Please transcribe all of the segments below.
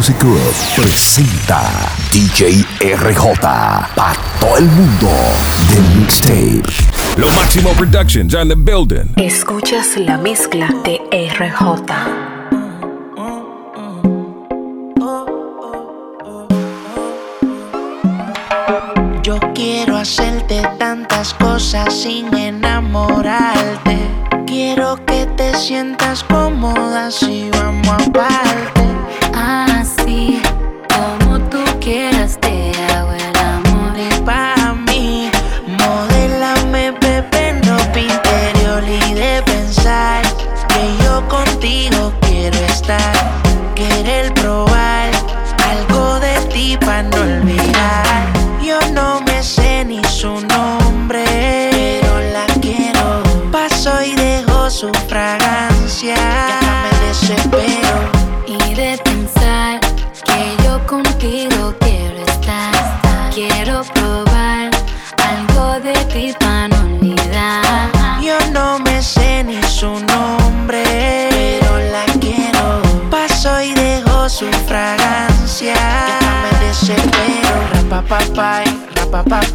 Music Group presenta DJ RJ para todo el mundo The Mixtape. Lo Máximo Productions on the building. Escuchas la mezcla de RJ. Yo quiero hacerte tantas cosas sin enamorarte. Quiero que te sientas cómoda si vamos a aparte.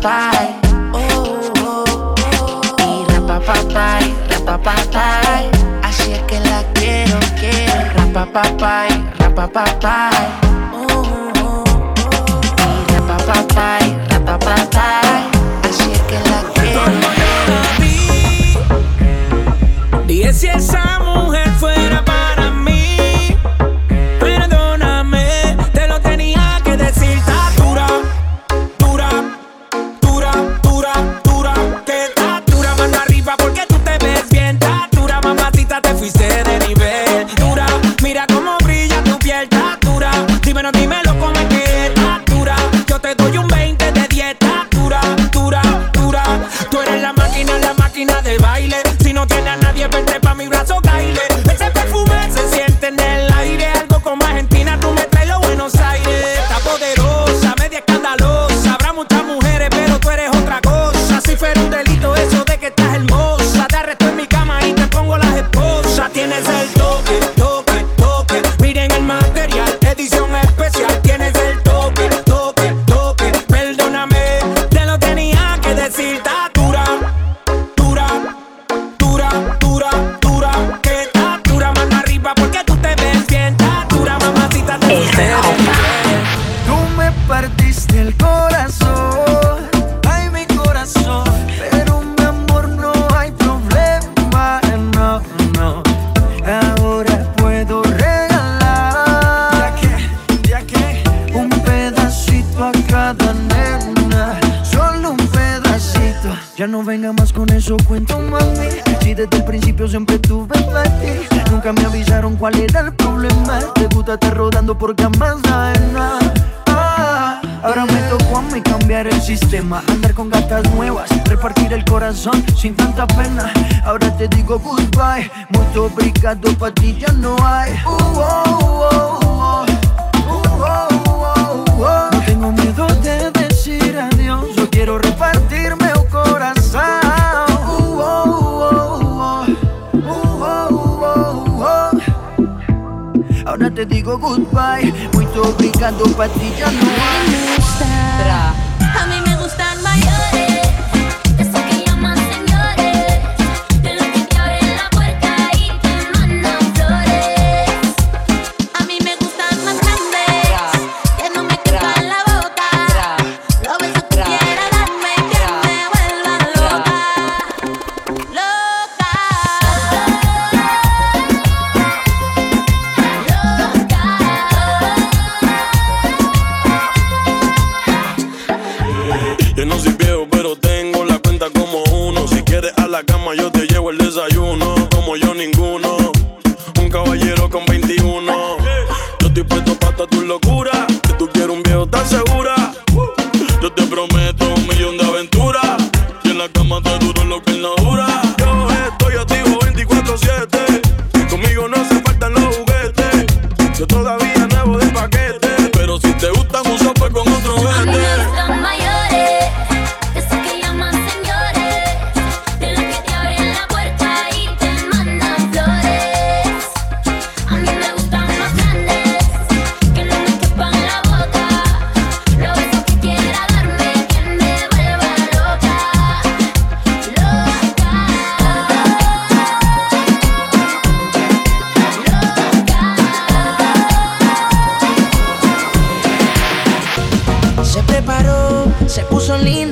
patay, oh, oh, oh, y rapapapay, así es que la quiero, quiero, rapapapay, rapapapay. Obrigado, pode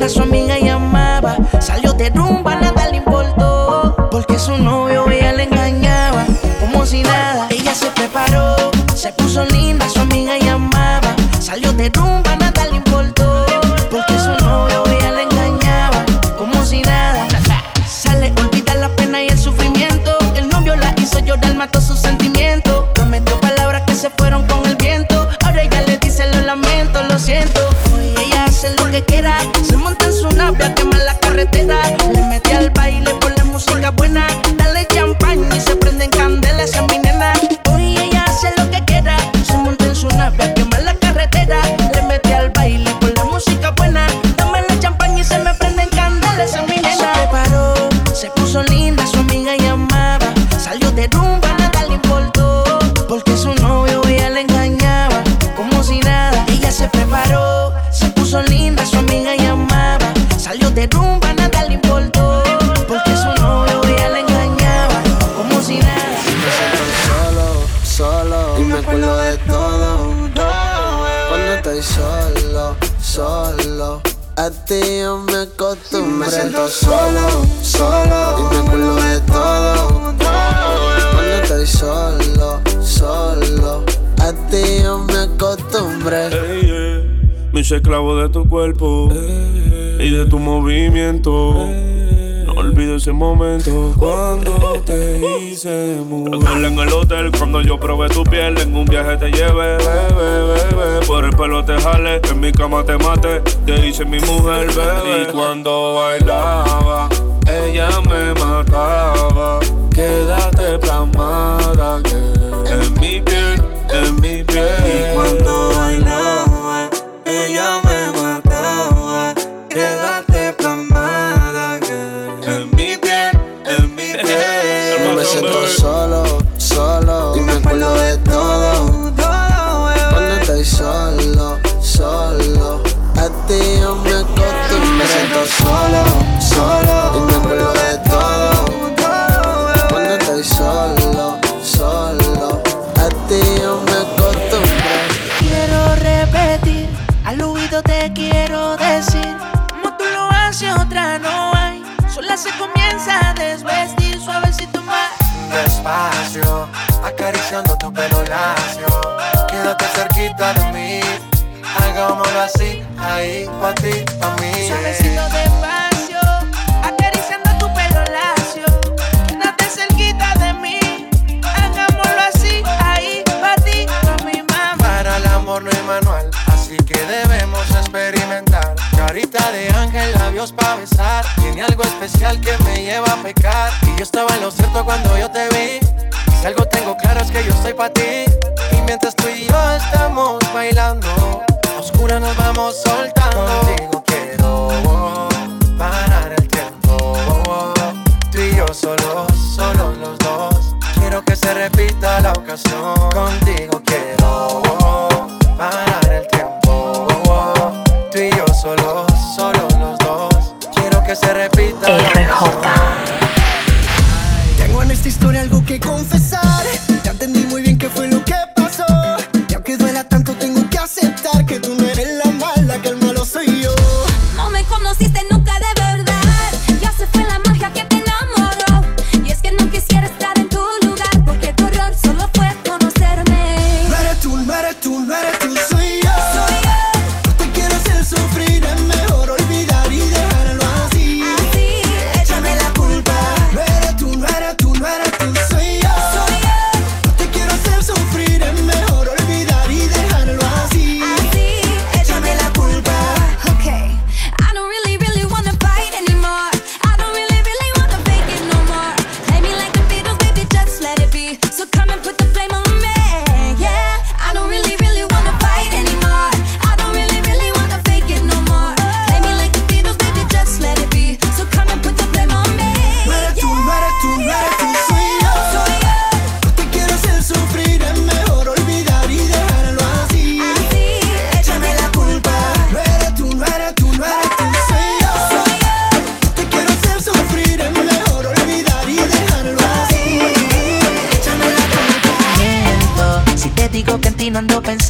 a su amiga llamaba. Salió de rumbo momento cuando te hice mujer. en el hotel cuando yo probé tu piel. En un viaje te lleve, bebé, bebé. Por el pelo te jale, en mi cama te mate. Te hice mi mujer, bebé. Y cuando bailaba, ella me mataba. Quédate quita de mí. Hagámoslo así, ahí, pa' ti, pa' mí. Suavecito despacio, acariciando tu pelo lacio. Quédate cerquita de mí. Hagámoslo así, ahí, pa' ti, pa' mi mamá. Para el amor no hay manual, así que debemos experimentar. Carita de ángel, labios pa' besar. Tiene algo especial que me lleva a pecar. Y yo estaba en lo cierto cuando yo te vi. Si algo tengo claro es que yo soy para ti. Y mientras tú y yo estamos bailando, oscura nos vamos soltando. Contigo quiero oh, parar el tiempo. Oh, tú y yo solos, solo los dos. Quiero que se repita la ocasión. Contigo quiero oh, parar el tiempo. Tú y yo solos, solo los dos. Quiero que se repita la ocasión esta historia algo que confesar. Ya entendí muy bien qué fue lo que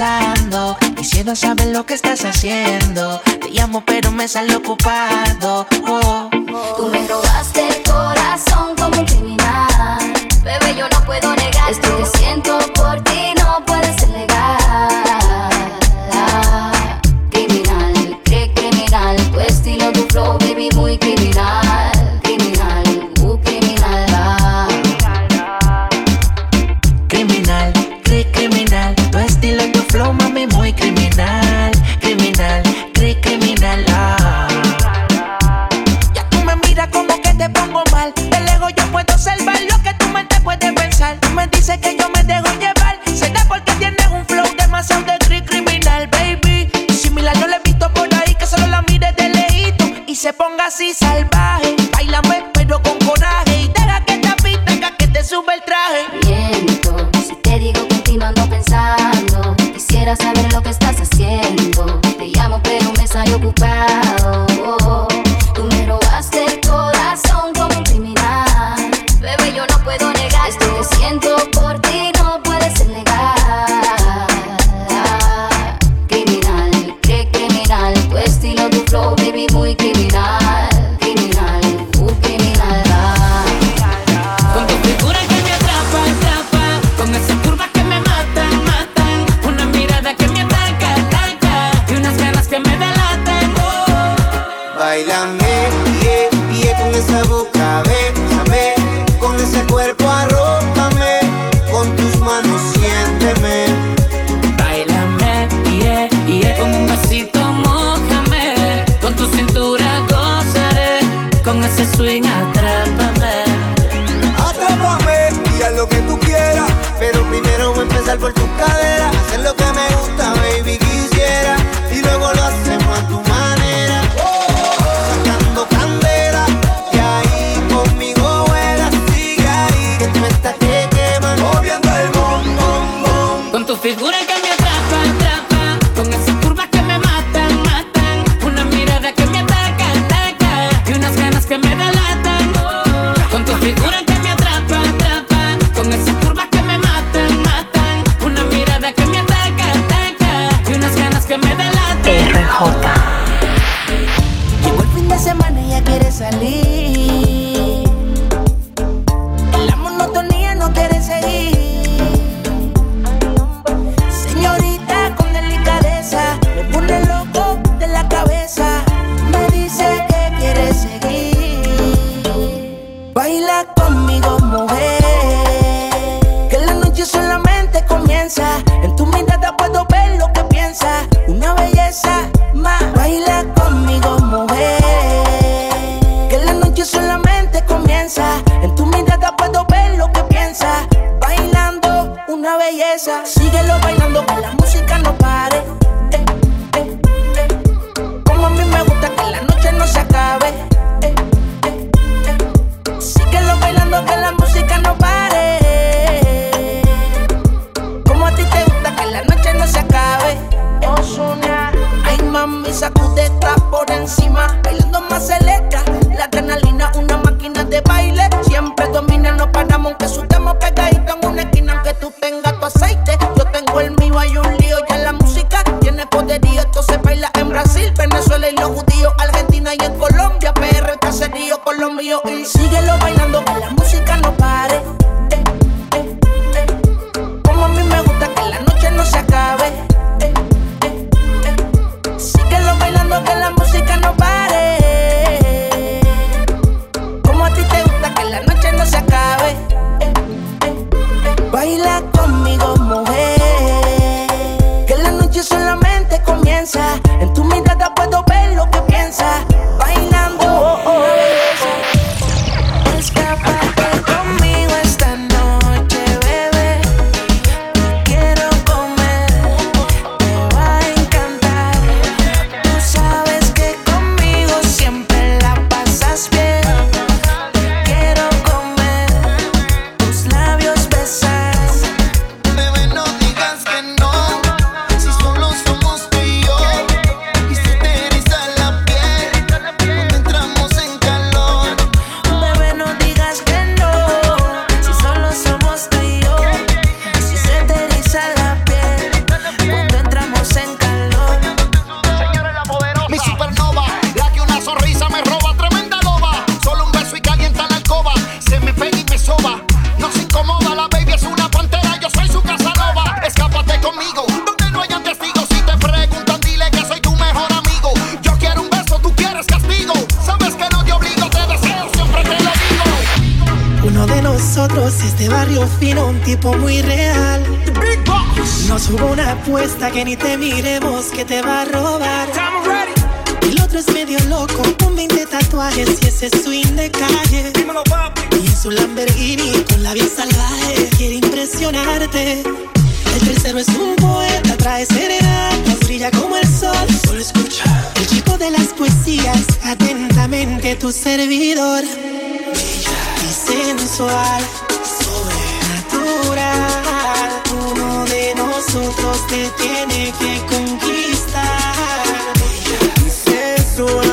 pensando. Quisiera saber lo que estás haciendo. Te llamo, pero me sale ocupado. Oh. Tú me robaste el corazón como un criminal. Bebé, yo no puedo negar. Esto que siento por ti no puede ser legal. Criminal, qué criminal. Tu estilo, tu flow, baby, muy criminal. El tercero es un poeta, trae serenatas, brilla como el sol. Solo escucha. El chico de las poesías, atentamente tu servidor. Bella y sensual, sobrenatural. Uno de nosotros te tiene que conquistar. Bella y sensual.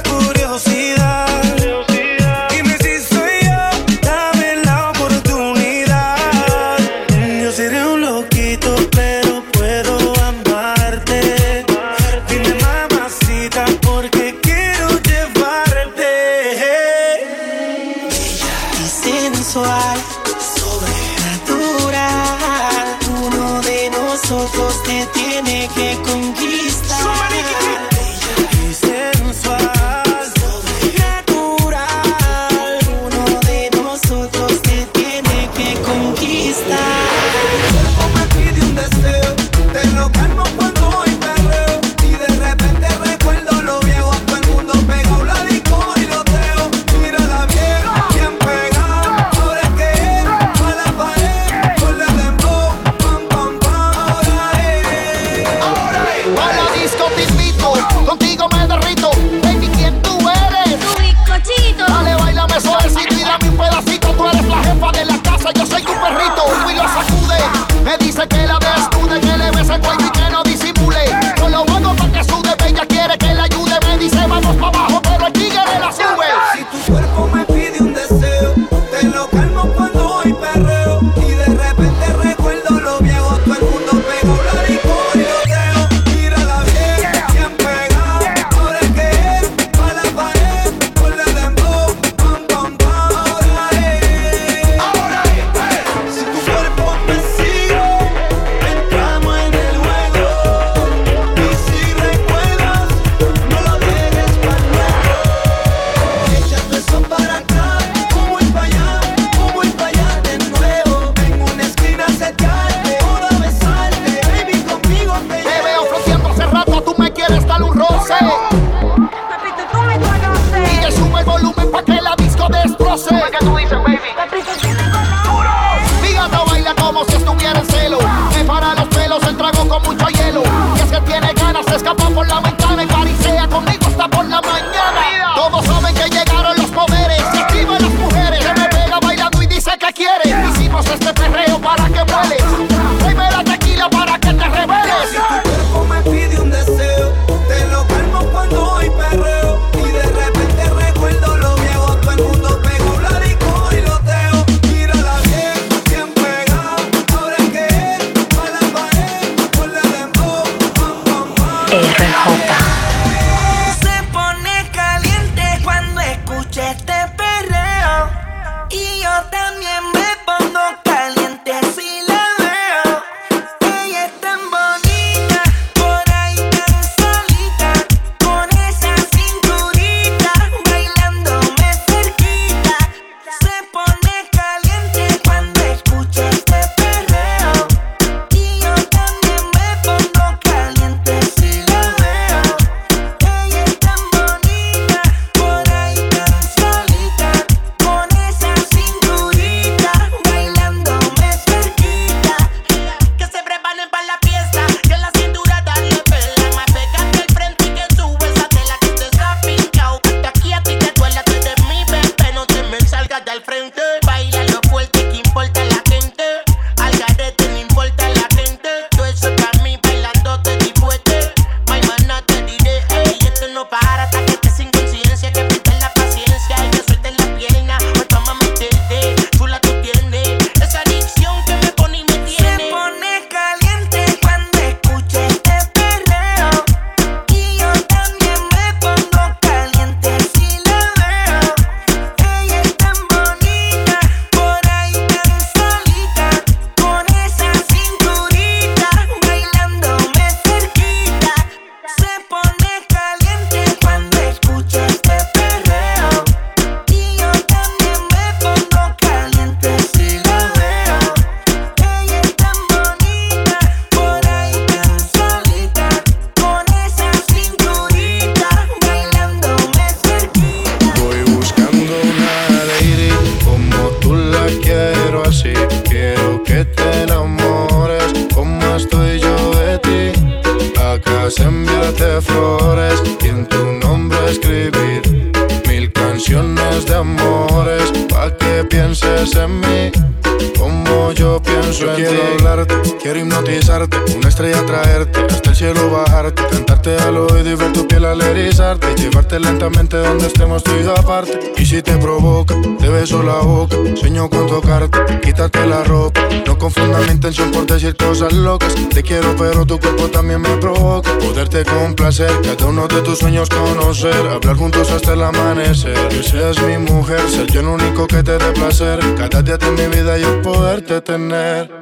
Quiero hipnotizarte, una estrella traerte, hasta el cielo bajarte, cantarte al oído y ver tu piel al erizarte, y llevarte lentamente donde estemos tú y aparte. Y si te provoca, te beso la boca, sueño con tocarte, quítate la ropa. No confundas mi intención por decir cosas locas, te quiero pero tu cuerpo también me provoca. Poderte complacer, cada uno de tus sueños conocer, hablar juntos hasta el amanecer. Que seas mi mujer, ser yo el único que te dé placer, cada día de mi vida yo poderte tener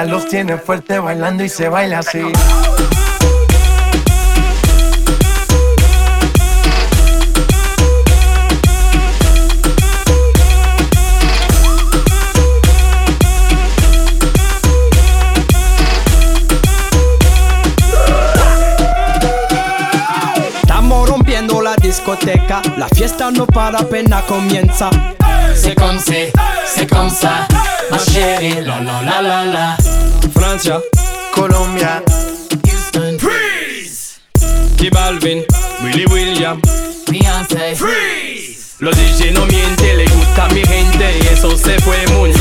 Música los tiene fuerte bailando y se baila así. Estamos rompiendo la discoteca, la fiesta no para apenas comienza. C'est comme c'est, c'est comme ça. Ma chérie, la la la la la. Francia, Colombia, Houston, Freeze. J Balvin, Willy William, Beyoncé, Freeze. Los DJ no mienten, le gusta a mi gente y eso se fue bien.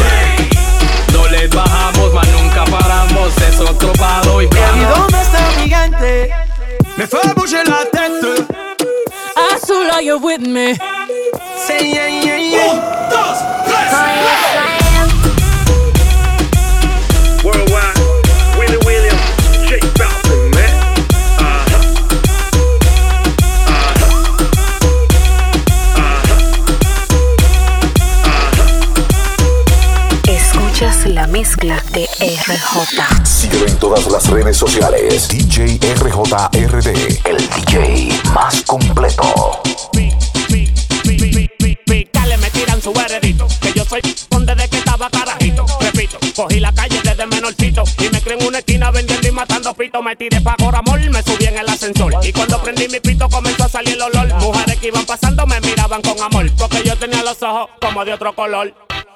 No le bajamos, mas nunca paramos, es otro palo y ¿Y plano. dónde está mi gente? Me fait bouger la tête. Azul, are you with me? RJ. Síguelo en todas las redes sociales. DJ RJRD, el DJ más completo. Dale, me tiran su heredito. Que yo soy con desde que estaba carajito. Repito, cogí la calle desde menorcito. Y me creé en una esquina vendiendo y matando pito. Me tiré pa' Coramol, me subí en el ascensor. Y cuando prendí mi pito comenzó a salir el olor. Mujeres que iban pasando me miraban con amor. Porque yo tenía los ojos como de otro color.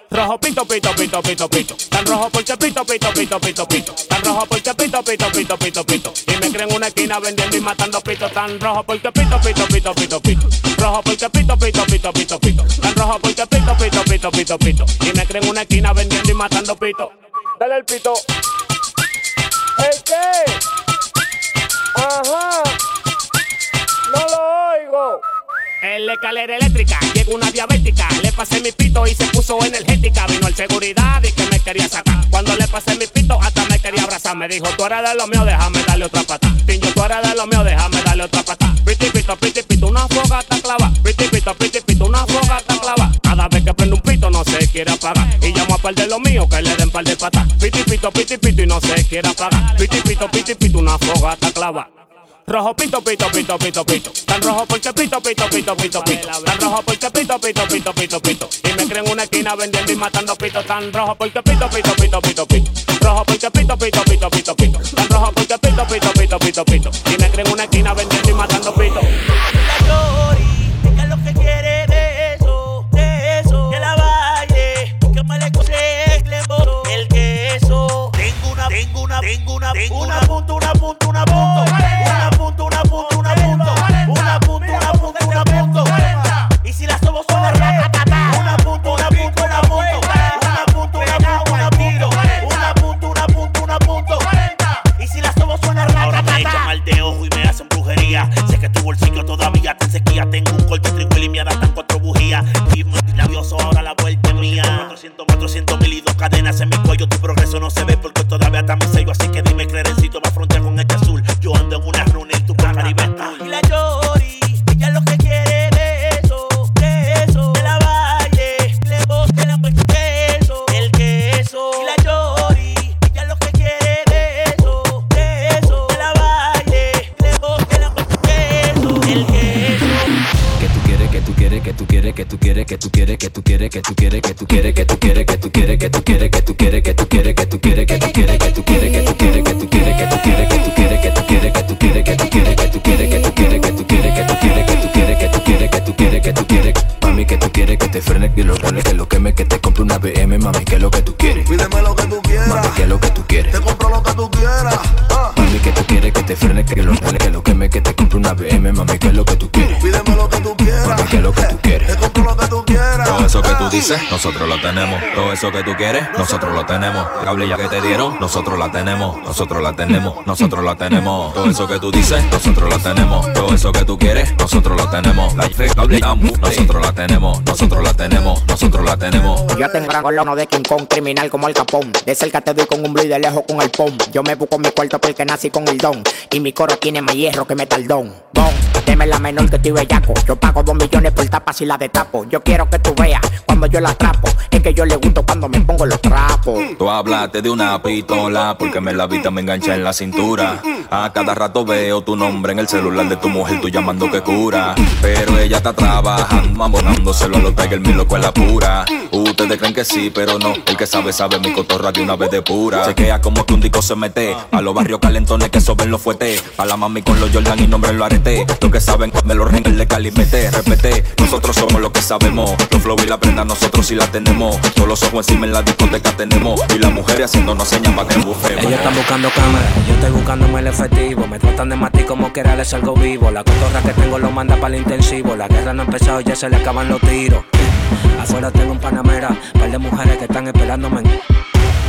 Rojo pito, pito, pito, pito, pito. Tan rojo porque pito, pito, pito, pito, pito. Tan rojo porque pito, pito, pito, pito, pito. Y me creen en una esquina vendiendo y matando pito. Tan rojo porque pito, pito, pito, pito, pito. Rojo porque pito, pito, pito, pito, pito. Tan rojo porque pito, pito, pito, pito, pito. Y me creen en una esquina vendiendo y matando pito. Dale el pito. ¿El? Ajá. No lo oigo. En la escalera eléctrica llegó una diabética. Le pasé mi pito y se puso energética. Vino el seguridad y que me quería sacar. Cuando le pasé mi pito, hasta me quería abrazar. Me dijo, tú eres de lo mío, déjame darle otra pata. Pincho, tú eres de lo mío, déjame darle otra pata. Piti, pito, piti, pito, una fogata clava. Piti, pito, piti, pito, una fogata clava. Cada vez que prende un pito no se quiere apagar. Y llamo a par de lo mío que le den par de patas. Piti, pito, piti, pito y no se quiere apagar. Piti, pito, piti, pito, una fogata clava. Rojo pito, pito, pito, pito, pito. Tan rojo porque pito, pito, pito, pito, pito. Tan rojo porque pito, pito, pito, pito, pito. Y me creen en una esquina vendiendo y matando pito. Tan rojo porque pito, pito, pito, pito, pito. Rojo porque pito, pito, pito, pito, pito. Tan rojo porque pito, pito, pito, pito, pito. Y me creen en una esquina vendiendo y matando pito. Tengo una, tengo una, tengo una punta, una punta, una punta. Una punta, una punta, una punta. Una punta, una punta, una punta. Y si la somos una rata, una punta, una punta, una punta. Una punta, una punta, una punta. Una punta, una punta, una. Y si la somos una rata, Ahora me echan al de ojo y me hacen brujería. Sé que tu bolsillo todavía te sequía. Tengo un corte triple y cuatro bujías. Y labioso, ahora la vuelta es mía. 400, 400 mil y dos cadenas en mi cuello. Tu progreso no se ve porque nosotros lo tenemos. Todo eso que tú quieres, nosotros lo tenemos. La tablilla que te dieron, nosotros la tenemos. Nosotros la tenemos, nosotros la tenemos. Todo eso que tú dices, nosotros lo tenemos. Todo eso que tú quieres, nosotros lo tenemos. La nosotros la tenemos. Nosotros la tenemos, nosotros la tenemos. Yo tengo gran colono de King Kong, criminal como el capón. De cerca te doy con un blue y de lejos con el pom. Yo me busco mi cuarto porque nací con el don. Y mi coro tiene más hierro que metaldón. Bon, deme la menor que estoy bellaco. Yo pago dos millones por tapas y la destapo. Yo quiero que tú veas cuando yo la atrapo. Es que yo le gusto cuando me pongo los trapos. Tú hablaste de una pistola porque me la vista me engancha en la cintura. A cada rato veo tu nombre en el celular de tu mujer, tú llamando que cura. Pero ella está trabajando, mamonándoselo a los Tiger mi loco es la pura. Ustedes creen que sí, pero no. El que sabe, sabe mi cotorra de una vez de pura. Chequea como que un disco se mete. A los barrios calentones que soben los fuetes. A la mami con los Jordan y nombre lo arete. Que saben, me lo ringen de calimete. Repete, nosotros somos lo que sabemos. Los flow y la prenda, nosotros sí la tenemos. Todos los ojos encima en la discoteca tenemos. Y las mujeres haciéndonos señas para que bufe. Ellos están buscando cámaras, yo estoy buscándome el efectivo. Me tratan de matar como quiera les salgo vivo. La cotorra que tengo lo manda para el intensivo. La guerra no ha empezado, ya se le acaban los tiros. Afuera tengo un panamera, par de mujeres que están esperándome.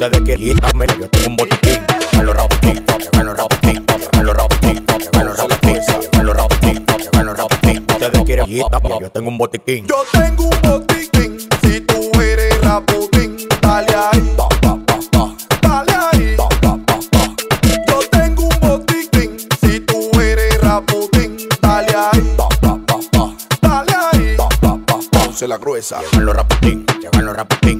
Ustedes quieren quitarme, yo tengo un botiquín. Llegan los rapetín, llegan los rapetín, llegan los rapetín, llegan los rapetín, llegan los rapetín, llegan los rapetín. Ustedes quieren quitarme, yo tengo un botiquín. Yo tengo un botiquín. Si tú eres raputín, dale ahí. Dale ahí. Yo tengo un botiquín. Si tú eres raputín, dale ahí. Dale ahí. Ponce la gruesa. Llegan los rapetín, llegan los rapetín,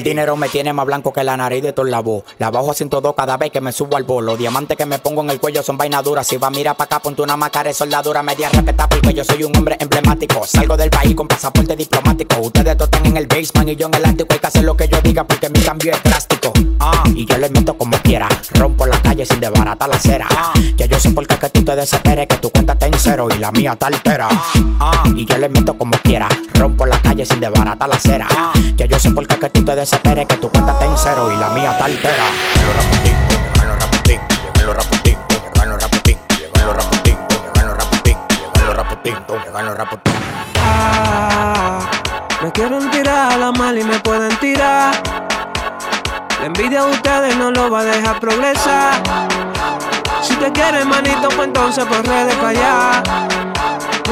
El dinero me tiene más blanco que la nariz de todo la voz. La bajo a 102 cada vez que me subo al bolo. Los diamantes que me pongo en el cuello son vainas duras. Si va a mirar pa' acá, ponte una máscara de soldadura media respetable. Porque yo soy un hombre emblemático. Salgo del país con pasaporte diplomático. Ustedes están en el basement y yo en el ático. Hay que hacer lo que yo diga porque mi cambio es drástico. Ah, y yo les meto como quiera. Rompo la calle sin desbaratar la acera. Ya yo sé por qué que tú te desesperes. Que tu cuenta está en cero y la mía está altera. Ah, y yo les meto como quiera. Rompo la calle sin desbaratar la acera. Ya yo sé por qué que tú te desesperes. Que tu cuenta está en cero y la mía está altera. Llegan los rapetín, llegan los rapetín, llegan los rapetín, llegan los rapetín, llegan los rapetín, llegan los rapetín, llegan los rapetín, llegan los rapetín. Ah, me quieren tirar a la mal y me pueden tirar. La envidia de ustedes no lo va a dejar progresar. Si te quieren, manito, pues entonces por redes para allá.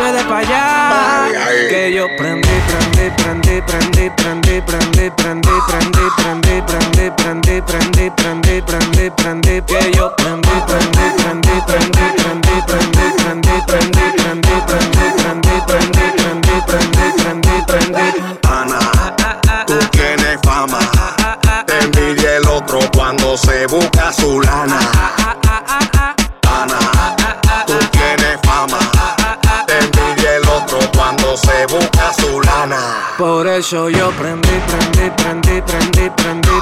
Allá. Que yo prendí, prendí, prendí, prendí, prendí, prendí, prendí, prendí, prendí, prendí, prendí, prendí, prendí, prendí, prendí. Que yo prendí, prendí, prendí, prendí, prendí, prendí, prendí, prendí, prendí, prendí, prendí, prendí, prendí, prendí, prendí. Ana, tú tienes fama. Te envidia el otro cuando se busca su lana. Por eso yo prendí, prendí, prendí, prendí, prendí,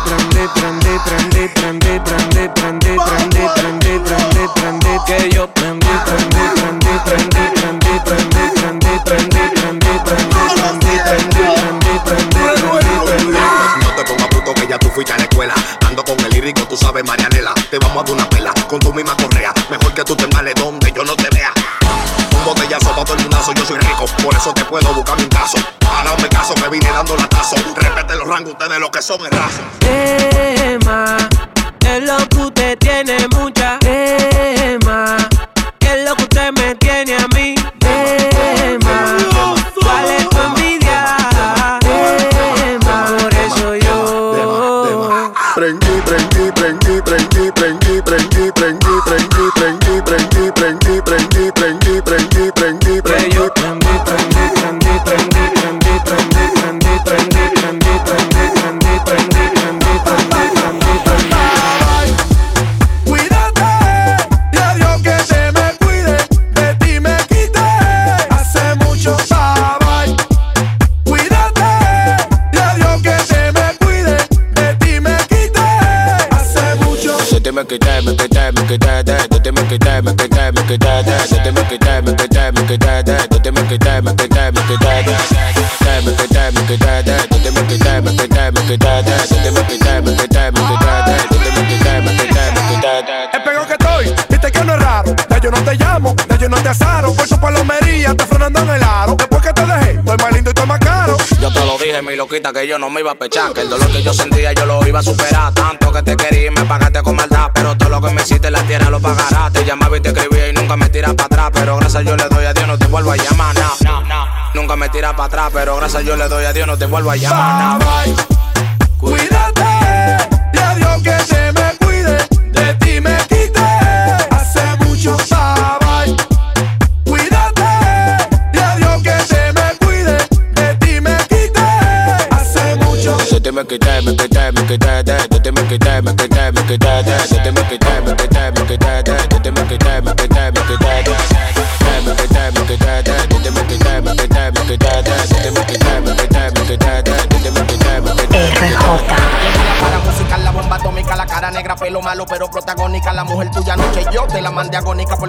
ustedes lo que son es raza. Que yo no me iba a pechar. Que el dolor que yo sentía yo lo iba a superar. Tanto que te quería y me pagaste con maldad. Pero todo lo que me hiciste en la tierra lo pagarás. Te llamaba y te escribía y nunca me tiras para atrás. Pero gracias yo le doy a Dios, no te vuelvo a llamar. No. Nunca me tiras para atrás. Pero gracias yo le doy a Dios, no te vuelvo a llamar. Cuídate, malo, pero protagónica. La mujer tuya noche yo te la mandé agónica por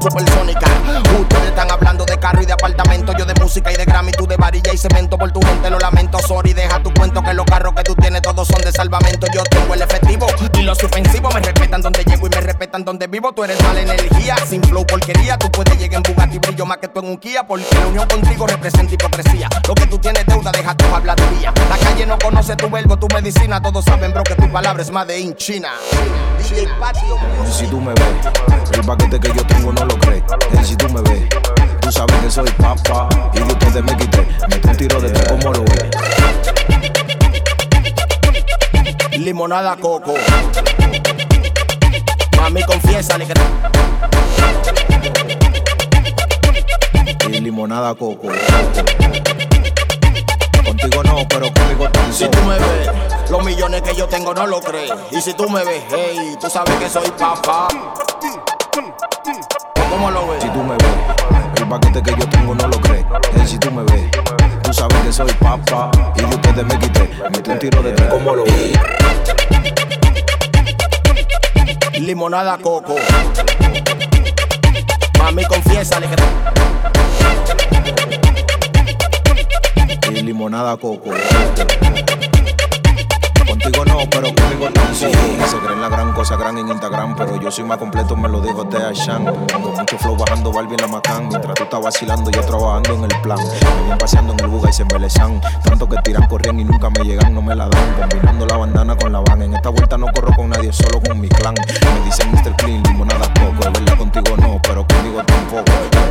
supersónica. Ustedes están hablando de carro y de apartamento, yo de música y de Grammy, tú de varilla y cemento. Por tu gente lo lamento, sorry, deja tu cuento que los carros que tú tienes todos son de salvamento. Yo tengo el efectivo los ofensivos me respetan donde llego y me respetan donde vivo. Tú eres mala energía, sin flow porquería. Tú puedes llegar en Bugatti, brillo más que tú en un Kia, porque la unión contigo representa hipocresía. Lo que tú tienes deuda, deja tu habladuría. La calle no conoce tu verbo, tu medicina. Todos saben, bro, que tu palabra es más de in China. DJ Patio si tú me ves, el paquete que yo tengo no lo crees. Si tú me ves, tú sabes que soy papá. Y de ustedes me quité, metí un tiro de tres como lo ves. Limonada coco. Mami, confiésale que Y limonada coco. Contigo no, pero conmigo Si tú me ves, los millones que yo tengo no lo crees. Y si tú me ves, hey, tú sabes que soy papá. ¿Cómo lo ves? Si tú me ves, el paquete que yo tengo no lo crees. Y si tú me ves, tú sabes que soy papá. Y de ustedes me quité, metí un tiro de tres como lo ves. Limonada coco. Mami, confiésale que y limonada coco. Contigo no, pero conmigo sí. Se creen la gran cosa, gran en Instagram, pero yo soy más completo, me lo dijo de Ashan. Tengo mucho flow bajando Barbie en la Macán, mientras tú estás vacilando, yo trabajando en el plan. Me ven paseando en el buga y se embelezan. Tanto que tiran, corrían y nunca me llegan, no me la dan. Combinando la bandana con la van. En esta vuelta no corro con nadie, solo con mi clan. Me dicen Mr. Clean, limonada coco. Es verdad, contigo no, pero conmigo tampoco.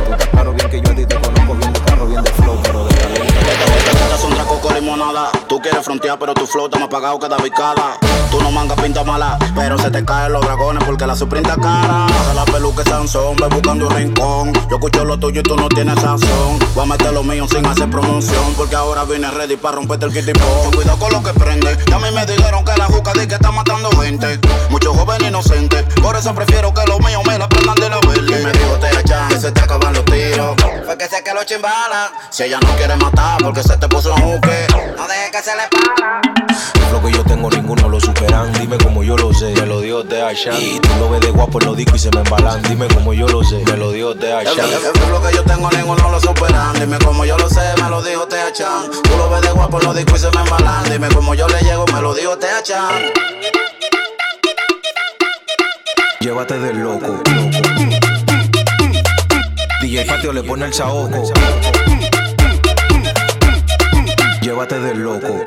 Tú estás claro bien que yo a te conozco bien de carro, bien flow, pero de Tú quieres frontear, pero tu flow más pagado que David Cala. Tú no mangas pinta mala, pero se te caen los dragones porque la suprinta cara. De la peluca Sansón, ve buscando un rincón. Yo escucho lo tuyo y tú no tienes sazón. Voy a meter lo mío sin hacer promoción, porque ahora vine ready para romperte el kitipón. Cuidado con lo que prende. Y a mí me dijeron que la juca que está matando gente. Muchos jóvenes inocentes, por eso prefiero que los míos me la prendan de la verde. Y me dijo te echan, que se te acaban los tiros. Fue sé que lo chimbala. Si ella no quiere matar, porque se te puso un juque. No dejes que se Lo que yo tengo ninguno lo superan, dime como yo lo sé, me lo dio de Ashan. Y tú lo ves de guapo en los discos y se me embalan, dime como yo lo sé, me lo dio de Ashan. Lo que yo tengo ninguno lo superan. Dime como yo lo sé, me lo dijo Tea Chan. Tú lo ves de guapo, lo discos y se me embalan. Dime como yo le llego, me lo dijo Tea Chan. Llévate del loco. DJ Patio le pone el saoco. Llévate del loco.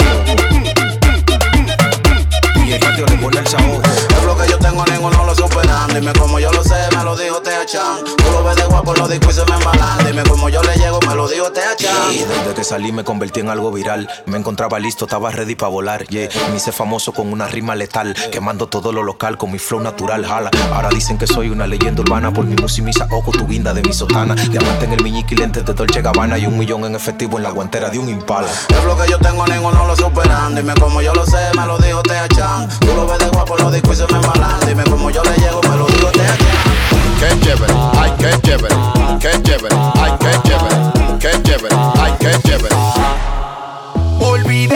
DJ Patio le pone el saoco. Lo que yo tengo, ninguno lo superan. Dime como yo lo sé, me lo dijo Tea Chan. Tú lo ves de guapo, lo discos y se me embalan. Dime como yo le llego, me lo dijo Tea Chan. Y desde que salí me convertí en algo viral. Me encontraba listo, estaba ready para volar. Yeah. Me hice famoso con una rima letal. Quemando todo lo local con mi flow natural. Jala. Ahora dicen que soy una leyenda urbana por mi música y mi saoco, tu guinda de mi sotana. Diamante en el miñique y lentes de Dolce Gabbana. Y un millón en efectivo en la guantera de un impala. Es lo que yo tengo, ninguno lo superan. Dime como yo lo sé, me lo dijo Tea Chan. Tú lo ves de guapo, lo discos y se me Dime como yo le llego, me lo dijo Tea Chan. Qué chévere, ay, qué chévere, qué chévere, ay, qué chévere, qué chévere, ay, qué chévere. Volví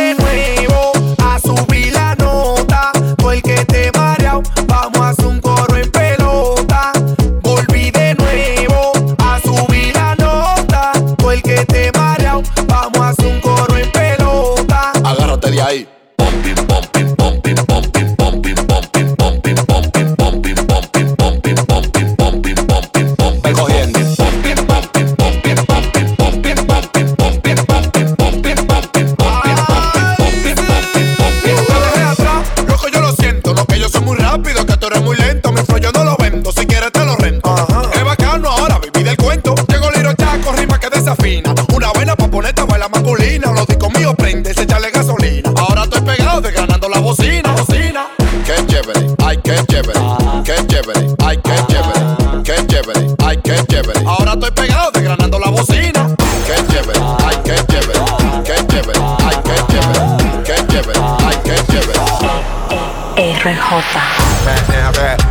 RJ.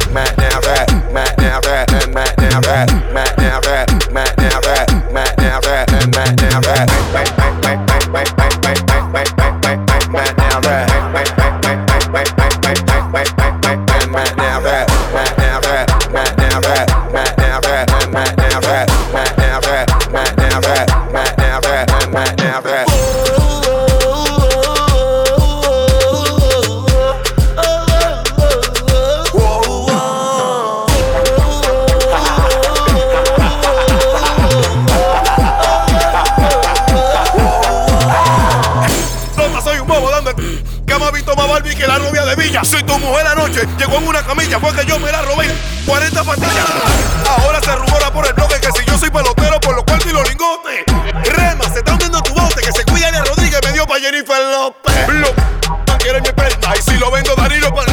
Barbie que la novia de Villa. Soy tu mujer anoche, llegó en una camilla, fue que yo me la robé. 40 pastillas. Ahora se rumora por el bloque que si yo soy pelotero, por lo cual y los lingotes. Rema, se está hundiendo tu bote, que se cuida de Rodríguez, me dio pa' Jennifer López. Lo quiere mi perna, y si lo vendo Danilo paga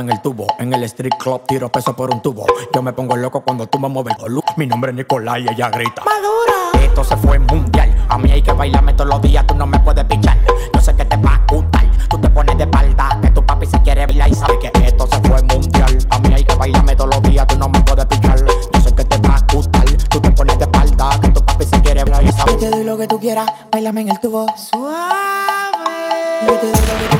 en el tubo. En el street club tiro peso por un tubo. Yo me pongo loco cuando tú me mueves el colu. Mi nombre es Nicolás y ella grita. Madura. Esto se fue mundial. A mí hay que bailarme todos los días, tú no me puedes pichar. Yo sé que te va a gustar. Tú te pones de espalda, que tu papi se quiere bailar y sabe que esto se fue mundial. A mí hay que bailarme todos los días, tú no me puedes pichar. Yo sé que te va a gustar. Tú te pones de espalda, que tu papi se quiere bailar y sabe. Yo te doy lo que tú quieras, bailame en el tubo. Suave. Yo te doy lo que tú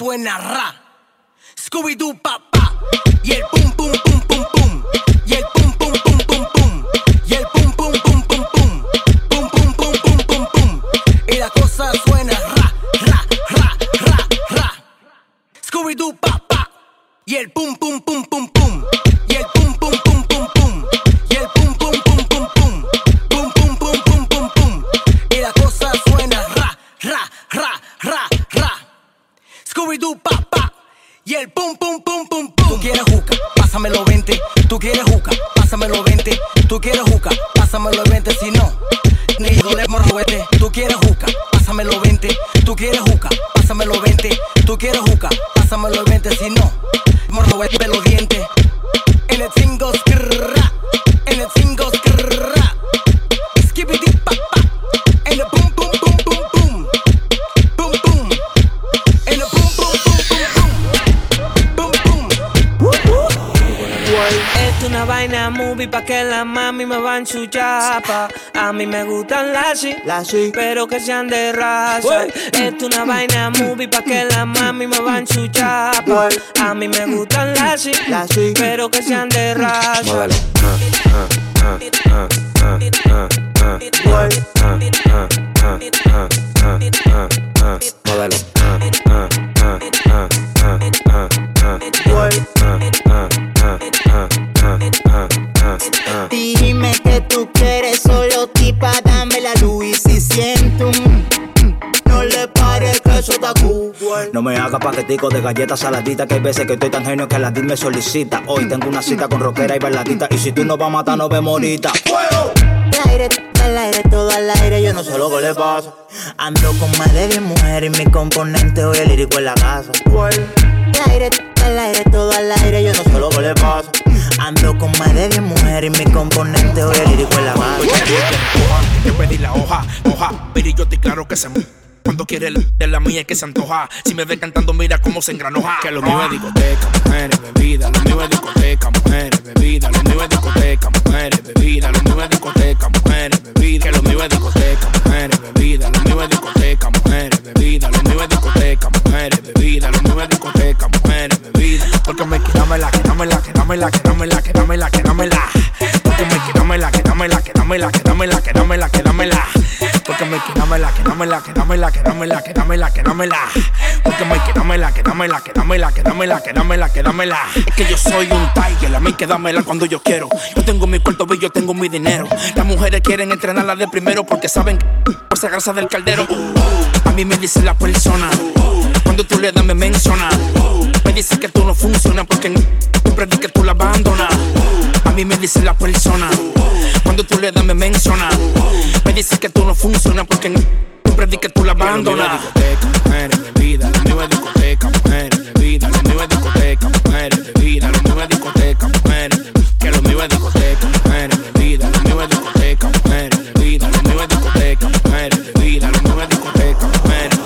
suena ra. Las sí, pero que sean de raza. Es una vaina movie pa' que la mami me van su chapa. A mí me gustan las sí, pero que sean de raza. Modelo. Ah, No me haga paquetico de galletas saladitas Que hay veces que estoy tan genio que la me solicita Hoy tengo una cita con rockera y bailadita Y si tú no vas a matar, nos vemos ahorita Al aire, al aire, todo al aire, yo no sé lo que le pasa. Ando con más de 10 mujeres y mi componente hoy el lírico en la casa. Al aire, al aire, todo al aire, yo no sé lo que le pasa. Ando con más de 10 mujeres y mi componente hoy el lírico en la casa. Yo pedí la hoja, hoja, pero yo estoy claro que se Cuando quiere de la mía es que se antoja. Si me ve cantando, mira cómo se engranoja. Que lo mío es discoteca, mujeres, bebida. Lo mío es discoteca, mujeres, bebida. Lo mío es discoteca, mujeres, bebida. Lo mío es discoteca, mujeres, bebida. Que lo mío es discoteca, mujeres, bebida. Lo mío es discoteca, mujeres, bebida. Lo mío es discoteca, mujeres, bebida. Lo mío es discoteca, mujeres, bebida. Porque me quedámela, quedámela, quedámela, quedámela, quedámela, quedámela. Porque me quedámela, quedámela, quedámela, quedámela, quedámela, quedámela. Porque me quedámela, quedámela, quedámela, quedámela, quedámela, quedámela. Porque me quedámela, quedámela, quedámela, quedámela, quedámela, quedámela. Es que yo soy un tiger, a mí quedámela cuando yo quiero. Yo tengo mi cuarto y yo tengo mi dinero. Las mujeres quieren entrenarla de primero porque saben que por sacarse del caldero. A mí me dice la persona, cuando tú le das me menciona. Me dice que tú no funcionas porque siempre di que tú la abandonas. A mí me dice la persona, cuando tú le das me menciona. Me dice que tú no funcionas porque siempre di que tú la abandonas. Mujeres de vida, mío es discoteca, mujeres de vida, mío es discoteca, mujeres de vida, mío es discoteca, mujeres de vida, que lo mío es discoteca, mujeres de vida, mío es discoteca, mujeres de vida, mío es discoteca, mujeres de vida, mío es discoteca, mujeres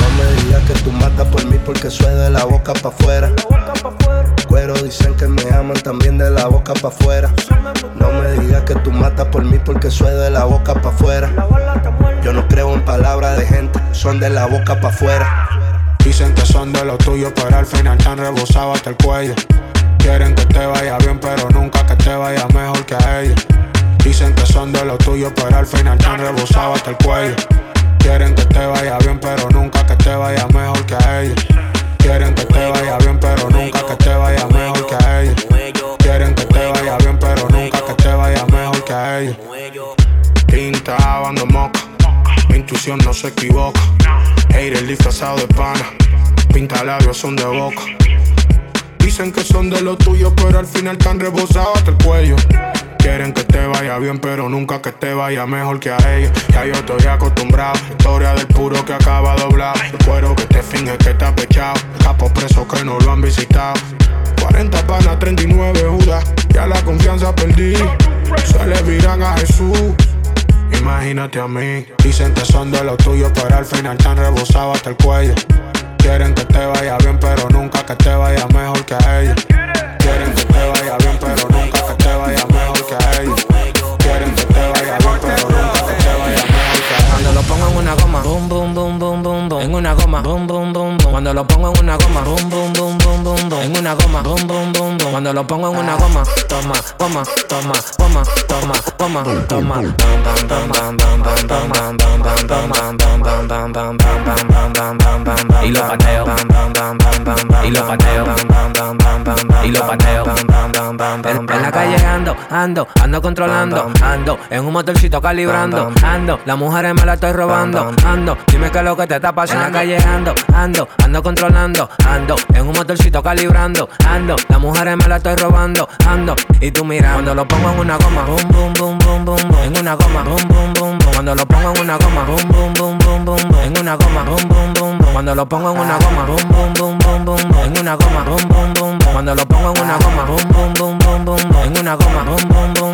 No me digas que tú matas por mí porque soy de la boca pa' afuera. Cuero dicen que también de la boca pa' afuera. No me digas que tú matas por mí porque soy de la boca pa' afuera. Yo no creo en palabras de gente, son de la boca pa' afuera. Dicen que son de lo tuyo, pero al final te han rebosado hasta el cuello. Quieren que te vaya bien, pero nunca que te vaya mejor que a ellos. Dicen que son de lo tuyo, pero al final te han rebosado hasta el cuello. Quieren que te vaya bien, pero nunca que te vaya mejor que a ellos. Quieren que te vaya bien, pero nunca que te vaya mejor ellos. Tinta, moca. Mi intuición no se equivoca. Hater disfrazado de pana. Pinta labios son de boca. Dicen que son de lo tuyo, pero al final están rebosados hasta el cuello. Quieren que te vaya bien, pero nunca que te vaya mejor que a ellos. Ya yo estoy acostumbrado. Historia del puro que acaba doblado. El cuero que te finge que está pechado. Capos presos que no lo han visitado. 40 panas, 39 judas. Ya la confianza perdí. Se le viran a Jesús. imagínate a mí. Dicen que son de los tuyos, pero al final te han rebosado hasta el cuello. Quieren que te vaya bien, pero nunca que te vaya mejor que a ellos. Quieren que te vaya bien, pero nunca que te vaya mejor que a ellos. Quieren que te vaya bien, pero nunca que te vaya mejor que a ellos. Cuando lo pongo en una goma, boom, boom, boom, boom, boom, boom. En una goma, boom, boom, boom, boom. Cuando lo pongo en una goma, boom, boom, boom, boom, boom, boom. En una goma, boom, boom, boom, boom. Cuando lo pongo en una goma, toma, goma, toma, goma, toma, goma, toma. Y lo pateo, y lo pateo, y lo pateo. En la calle ando, ando, ando controlando, ando en un motorcito calibrando, ando, las mujeres me la estoy robando, ando, dime qué es lo que te está pasando. En la calle ando, ando, ando controlando, ando en un motorcito calibrando, ando, las mujeres me la estoy robando, ando, y tú mira, cuando lo pongo en una goma, boom, boom, boom, boom, boom, boom, en una goma, boom, boom, boom, boom, cuando lo pongo en una goma, boom, boom, boom, boom, boom, boom, en una goma, boom, boom, boom, boom, cuando lo pongo en una goma, boom, boom, boom, boom, boom, boom, en una goma, boom, boom, boom, boom, cuando lo pongo en una goma, boom, boom, boom, boom, boom, boom, en una goma, boom, boom, boom,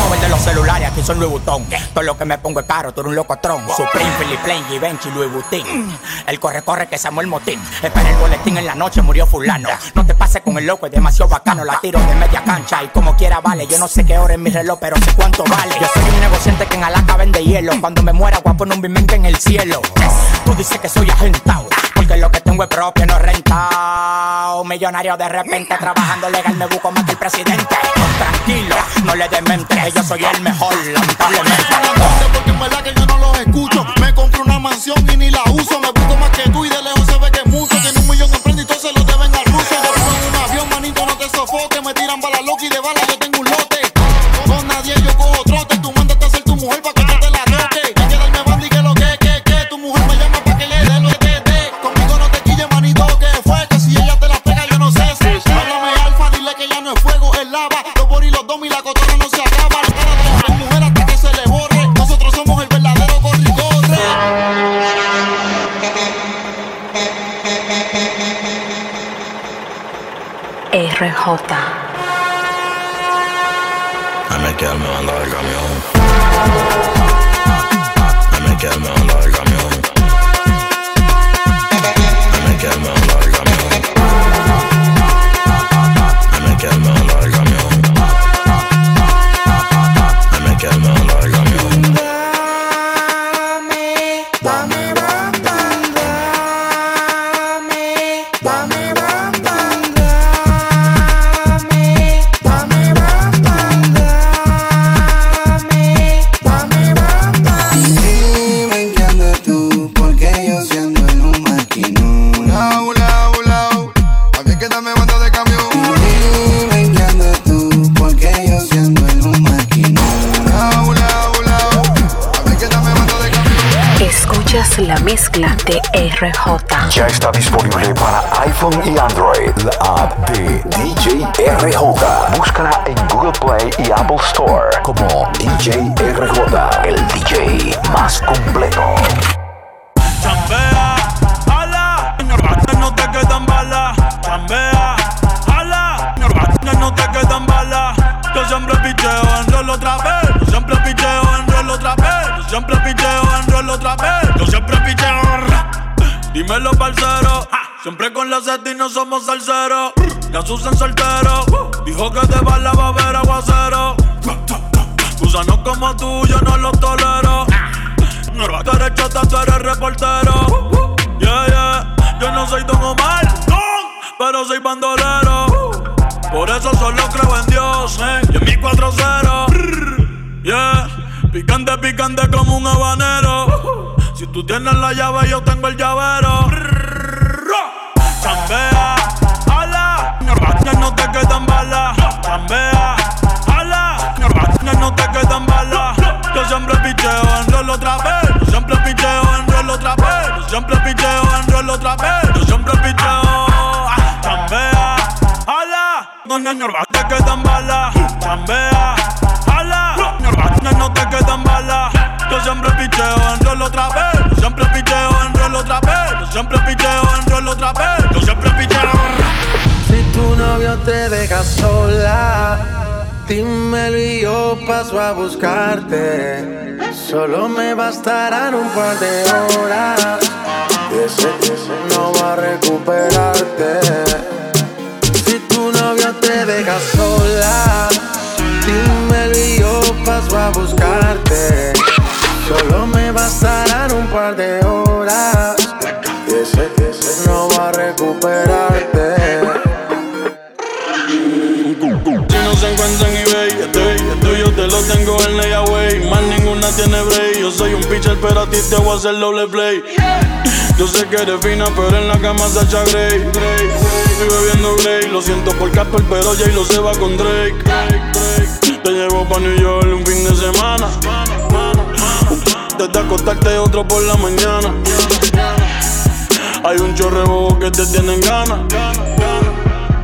de los celulares aquí son Louis Vuitton. Todo lo que me pongo es caro, tú eres un locotrón. Supreme, Philip Plain, Givenchy, Louis Vuitton. El corre, corre que Samuel Motín. Espera el boletín en la noche, murió fulano. No te pases con el loco, es demasiado bacano. La tiro de media cancha y como quiera vale. Yo no sé qué hora es mi reloj, pero sé cuánto vale. Yo soy un negociante que en Alaska vende hielo. Cuando me muera, guapo en un bimente en el cielo. Tú dices que soy agentado. Porque lo que tengo es propio, no rentado. Millonario de repente, trabajando legal, me busco más que el presidente. Tranquilo, no le demente, yo soy el mejor. Porque en verdad que yo no los escucho. Me compré una mansión y ni la uso. Me busco más que tú y RJ. Déjame quedarme banda del camión. Déjame quedarme banda del camión. Mezcla de RJ. Ya está disponible para iPhone y Android la app de DJ RJ. Búscala en Google Play y Apple Store como DJ RJ, el DJ más completo. Con la sed no somos salseros. Ya Susan soltero. Dijo que de bala va a haber aguacero. Gusanos como tú, yo no los tolero. Tú eres chota, tú eres reportero. Yeah, yeah. Yo no soy Don Omar, pero soy bandolero. Por eso solo creo en Dios, eh. Y en mi 4-0. Yeah. Picante, picante como un habanero. Si tú tienes la llave, yo tengo el llavero chambea, ala, no, no te quedan balas, chambea, ala, no, no te quedan balas. Yo siempre picheo en rol otra vez, yo siempre picheo en rol otra vez, yo siempre picheo en rol otra vez, yo siempre picheo, ah, chambea, ala, no, no, no te quedan balas, chambea, ala, no, no te quedan balas. Yo siempre picheo en rol otra vez, yo siempre picheo en rol otra vez, yo siempre picheo en rol otra vez te deja sola, dímelo y yo paso a buscarte. Solo me bastarán un par de horas. Y ese, ese no va a recuperarte. Si tu novio te deja sola, dímelo y yo paso a buscarte. Solo me bastarán un par de horas. Y ese, ese no va a recuperarte. Si no se encuentra en eBay, estoy, estoy, yo te lo tengo en layaway. Más ninguna tiene break. Yo soy un pitcher, pero a ti te voy a hacer doble play. Yo sé que eres fina, pero en la cama Sacha Grey. Grey. Estoy bebiendo Grey. Lo siento por Casper, pero Jay lo se va con Drake. Te llevo pa' New York un fin de semana. Desde acostarte otro por la mañana. Hay un chorre bobo que te tienen ganas.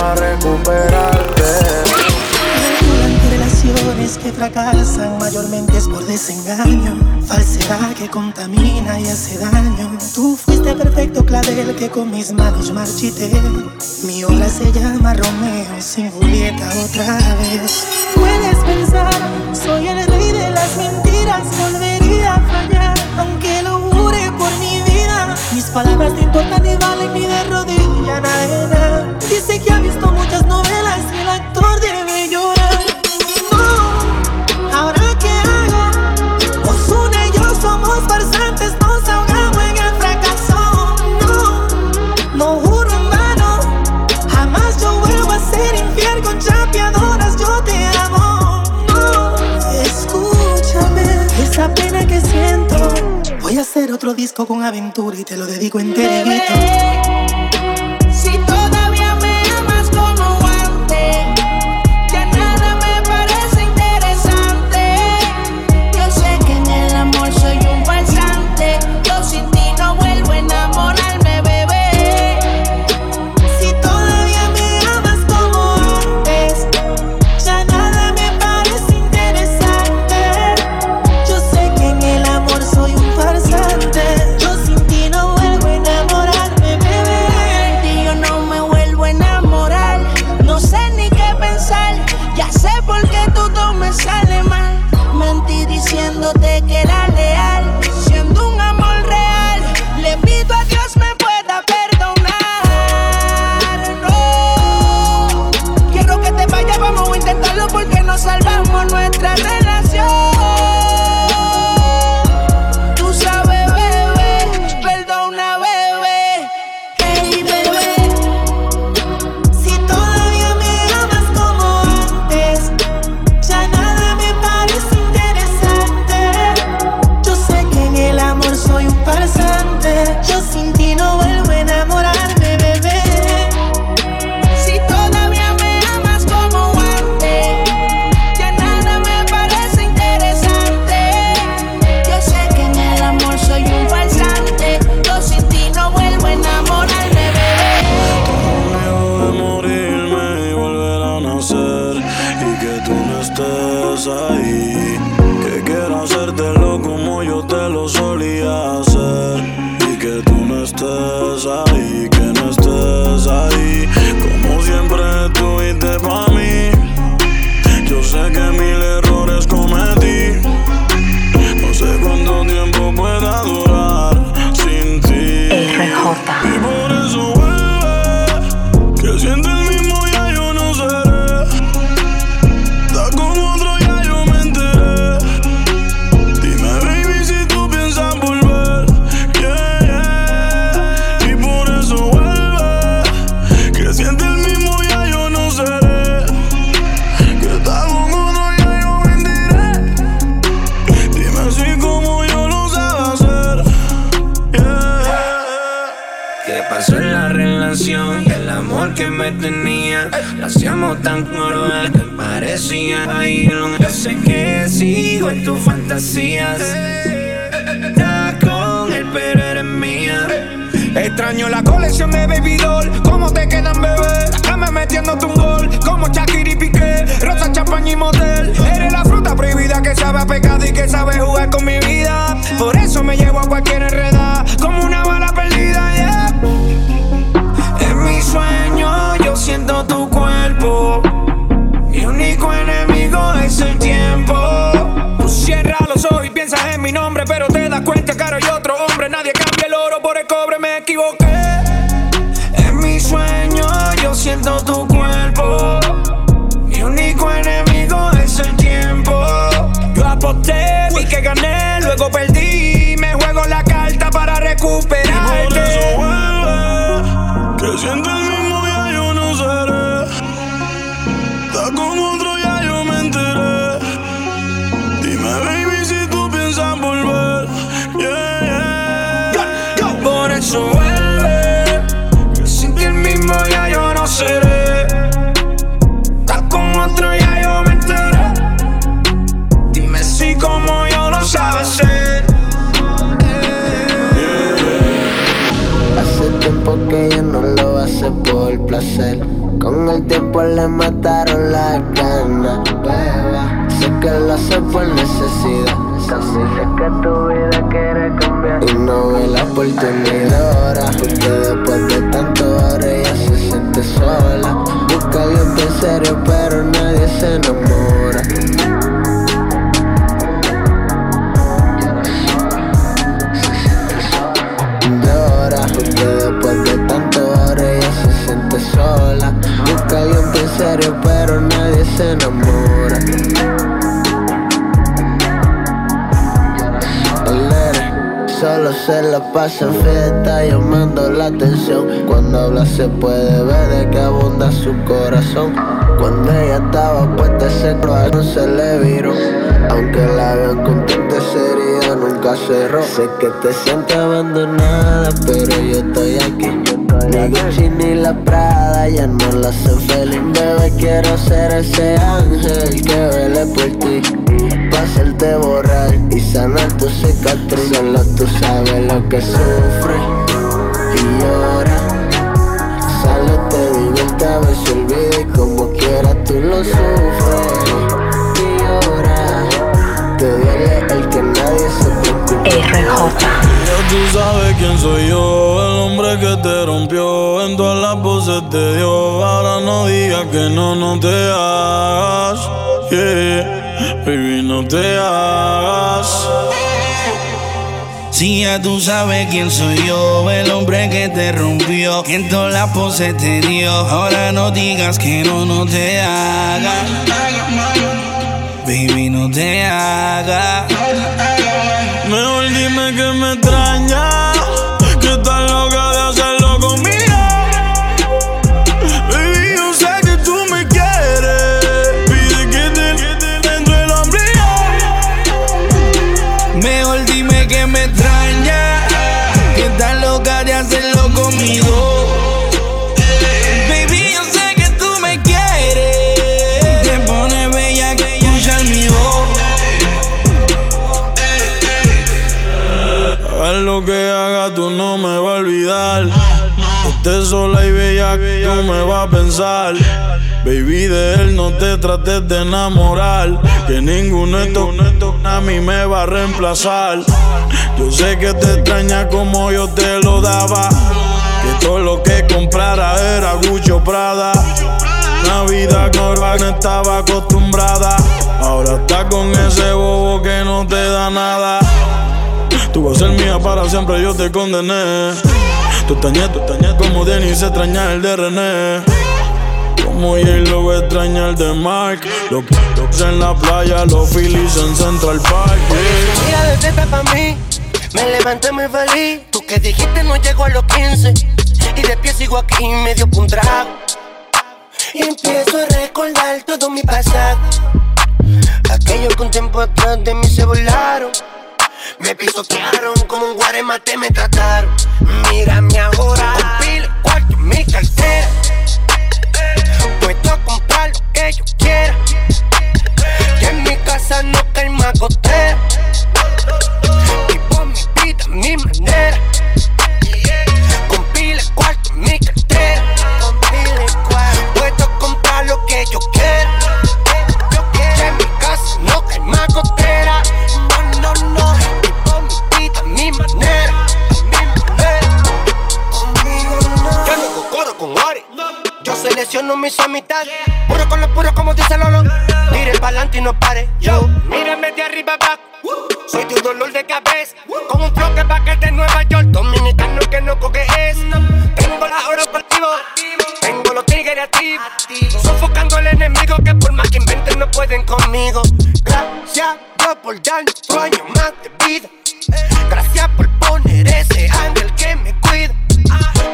Ese no va a recuperarte. Relaciones que fracasan mayormente es por desengaño, falsedad que contamina y hace daño. Tú fuiste perfecto clavel que con mis manos marchité. Mi obra se llama Romeo sin Julieta otra vez. Puedes pensar, soy el rey de las mentiras, volvería a fallar, Mis palabras te importan y valen ni de rodilla nada. Dice que ha visto muchas novelas y el actor Voy a hacer otro disco con aventura y te lo dedico enterito. Con el tiempo le mataron las ganas, beba. Sé que lo hace por necesidad. También sé que tu vida quiere cambiar. Y no ve la oportunidad. Porque después de tanto ahora ella se siente sola. Busca alguien en serio, pero nadie se enamora. Pero nadie se enamora. Nene Solo se la pasa en fiesta llamando la atención. Cuando habla se puede ver de que abunda su corazón. Cuando ella estaba puesta ese no se le viró. Aunque la vean contenta herida nunca cerró. Sé que te sientes abandonada pero yo estoy aquí. Ni Gucci ni la Prada ya no la hace feliz Bebé quiero ser ese ángel que vele por ti. Pa' borrar y sanar tu cicatriz. Solo tú sabes lo que sufre y llora. Sale, te divierte, a si olvida y como quiera tú lo sufres y llora. Te duele el que nadie se preocupe Ya tú sabes quién soy yo, el hombre que te rompió, en todas las voces te dio. Ahora no digas que no, no te hagas, yeah, baby, no te hagas. Si ya tú sabes quién soy yo, el hombre que te rompió, que en todas las poses te dio. Ahora no digas que no, no te hagas. Baby, no te hagas. Mejor dime que me extraña, Lo que haga, tú no me vas a olvidar. Estés sola y bella, que tú me vas a pensar. Baby, de él no te trates de enamorar. Que ninguno de estos a mí me va a reemplazar. Yo sé que te extraña como yo te lo daba. Que todo lo que comprara era Gucci o Prada. Navidad con estaba acostumbrada. Ahora está con ese bobo que no te da nada. Tú vas a ser mía para siempre, yo te condené. Tú extrañas, tú extrañas como Denis extraña el de René. Como J-Lo extraña el de Mark. Los en la playa, los Phillies en Central Park. yeah. De teta pa' mí, me levanté muy feliz. Tú que dijiste no llego a los 15. Y de pie sigo aquí, medio un trago. Y empiezo a recordar todo mi pasado. Aquellos que un tiempo atrás de mí se volaron. Me pisotearon como un guaremate, me trataron. Mírame ahora. Con pila, cuarto, mi cartera. Puedo comprar lo que yo quiera. Y en mi casa no cae más gotera. Vivo mi vida, a mi manera. Con pila, cuarto, mi cartera. Puedo comprar lo que yo quiera. Selecciono mis amistades. Puro con lo puro, como dice Lolo. Tire pa'lante y no pare. Yo, mírame de arriba abajo. Soy tu dolor de cabeza. Con un flow que va de Nueva York. Dominicano que no coge es. Tengo la hora partido. Tengo los tigres activos. Sofocando al enemigo que por más que inventen no pueden conmigo. Gracias Dios por darme otro año más de vida. Gracias por poner ese ángel que me cuida.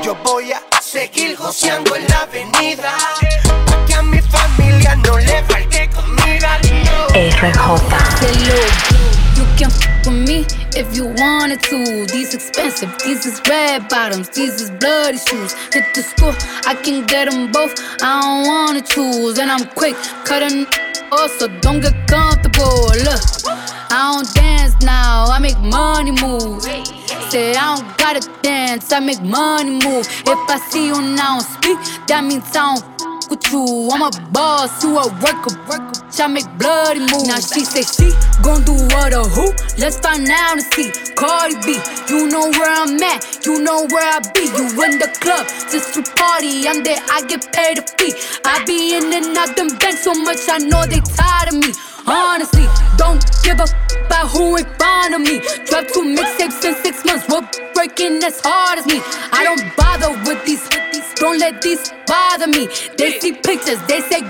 Yo voy a seguir joseando en la avenida. Que a mi familia no le falte comida. RJ. You can f with me if you wanted to. These expensive, these is red bottoms, these is bloody shoes. Hit the school, I can get them both. I don't wanna choose, and I'm quick cutting off, so don't get comfortable. Look, I don't dance now, I make money move. Say I don't gotta dance, I make money move. If I see you now speak, that means I don't f- with you. I'm a boss, you a worker, worker. I make bloody moves. Now she say she gon' do what or who? Let's find out and see. Cardi B, you know where I'm at, you know where I be. You in the club just to party. I'm there, I get paid a fee. I be in and out them banks so much, I know they tired of me. Honestly, don't give a f- about who in front of me. Drop two mixtapes in six months, what breaking as hard as me. I don't bother with these, don't let these bother me. They see pictures, they say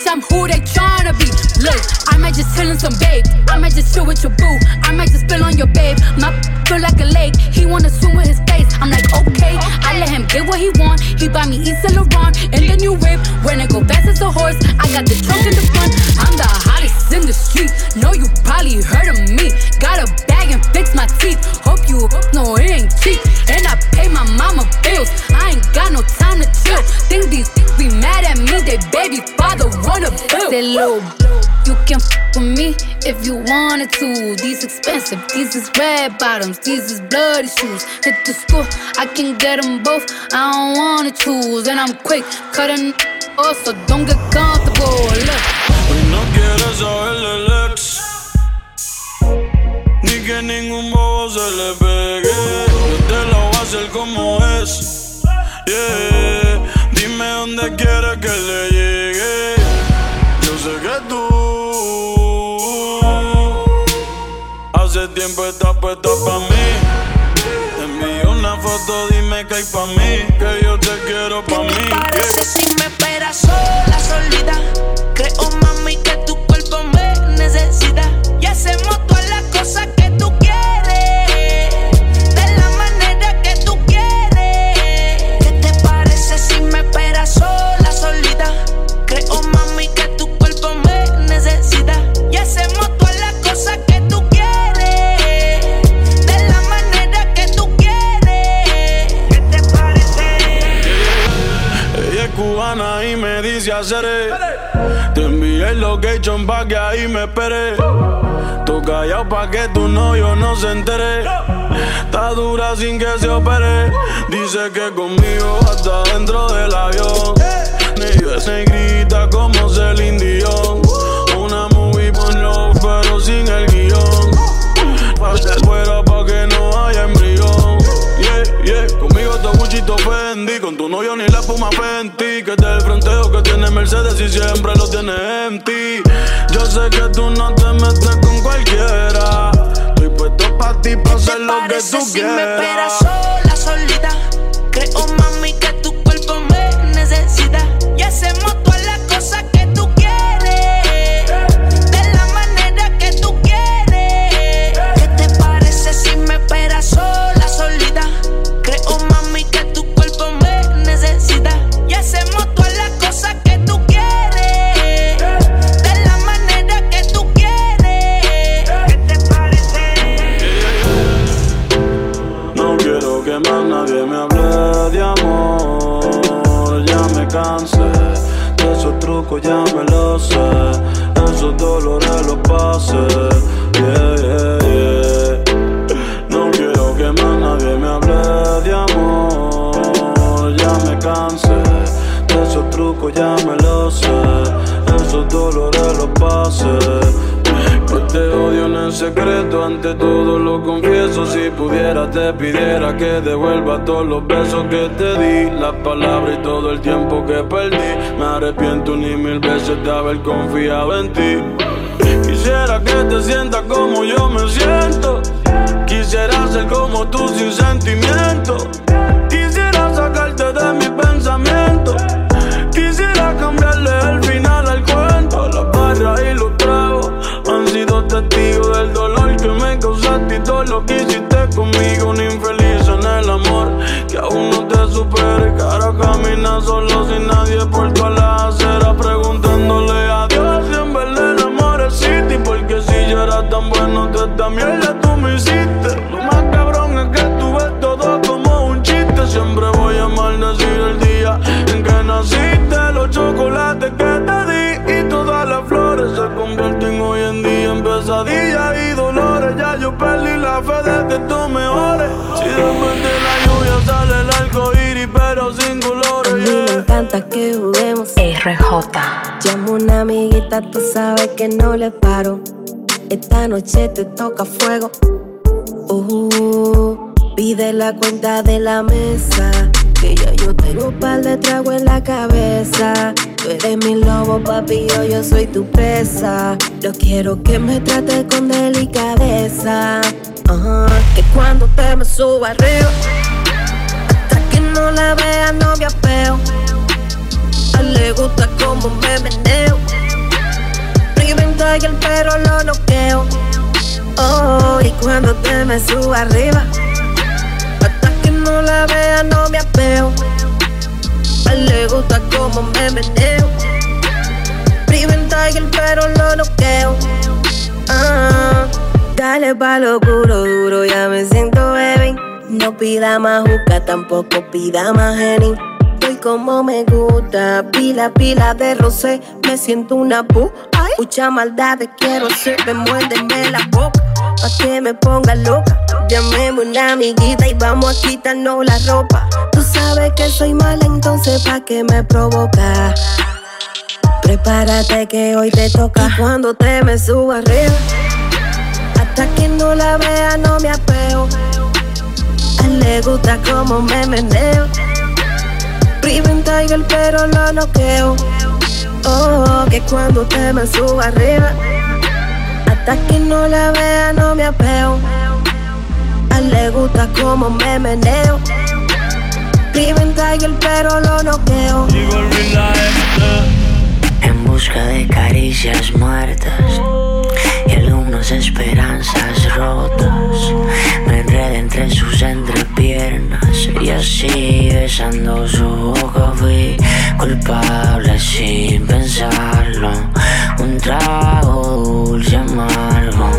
ghosts. I'm who they tryna be. Look, I might just chill in some babe. I might just chill with your boo. I might just spill on your babe. My feel like a lake. He wanna swim with his face. I'm like, okay. I let him get what he want. He buy me East Saint Laurent and the new whip. When I go fast as a horse, I got the trunk in the front. I'm the hottest in the street. Know you probably heard of me. Got a bag and fix my teeth. Hope you know it ain't cheap. And I pay my mama bills. I ain't got no time to chill. Think these be mad at me. They baby father wanna build. Say, little, you can f with me if you wanted to. These expensive, these is red bottoms, these is bloody shoes. Hit the school, I can get them both. I don't wanna choose, and I'm quick cutting off, so don't get comfortable. Look. Hoy no quiere saber del ex Ni que ningún bobo se le pegue puesta pa' mí. Envío una foto, dime que hay pa' mí. Que yo te quiero pa' mí Te envié el location pa' que ahí me espere. Tú callado pa' que tu novio no se entere. Está dura sin que se opere. Dice que conmigo hasta dentro del avión. Ni y grita como Celine Dion. Una movie con love pero sin el guion. Pasa fuera pa' que no haya embrión. Yeah, yeah, Gucci, Fendi Con tu novio ni la espuma Fenty Que te el fronteo que tiene Mercedes y siempre lo tiene en ti Yo sé que tú no te metes con cualquiera Estoy puesto pa' ti, pa' hacer lo que tú si me esperas quieras sola, solita? Creo, mami, que tu cuerpo me necesita. Y hacemos secreto, ante todo lo confieso. Si pudiera, te pidiera que devuelva todos los besos que te di, las palabras y todo el tiempo que perdí. Me arrepiento ni mil veces de haber confiado en ti. Quisiera que te sientas como yo me siento. Quisiera ser como tú sin sentimiento. Quisiera sacarte de mi pensamiento. Quisiera cambiarle el final al cuento. Las barras y los sido testigos del dolor que me causaste y todo lo que hiciste conmigo. Un infeliz en el amor que aún no te supere. Ahora camina solo sin nadie por toda la acera preguntándole a Dios si en verdad el amor existe. Porque si yo era tan bueno, de esta mierda encanta que juguemos. RJ. Llamo una amiguita, tú sabes que no le paro. Esta noche te toca fuego. Uh, pide la cuenta de la mesa. Que ya yo tengo un par de trago en la cabeza. Tú eres mi lobo, papi, yo, yo soy tu presa. Yo quiero que me trates con delicadeza. Ajá, que cuando te me suba arriba, hasta que no la vea, no me apeo. Le gusta como me meneo. Reventa y el perro lo noqueo. Oh, y cuando te me suba arriba, hasta que no la vea, no me apeo. A él le gusta como me meneo. Reventa y el perro lo noqueo. Ah, dale pa' lo puro duro, ya me siento baby. No pida más juca, tampoco pida más Henny. Estoy como me gusta, pila, pila de rosé. Me siento una pu, mucha maldad quiero hacer. Me muérdeme la boca, pa' que me ponga loca. Llamemos una amiguita y vamos a quitarnos la ropa. Tú sabes que soy mala, entonces pa' que me provoca. Prepárate que hoy te toca. Y cuando te me subo arriba, hasta que no la vea, no me apeo. A él le gusta como me meneo. Priven Tiger, pero lo noqueo. Oh, que cuando te me subo arriba, hasta que no la vea, no me apeo. A él le gusta como me meneo. Priven Tiger, pero lo noqueo. En busca de caricias muertas y algunas esperanzas rotas. Enredé entre sus entrepiernas y así besando su boca fui culpable sin pensarlo. Un trago dulce amargo.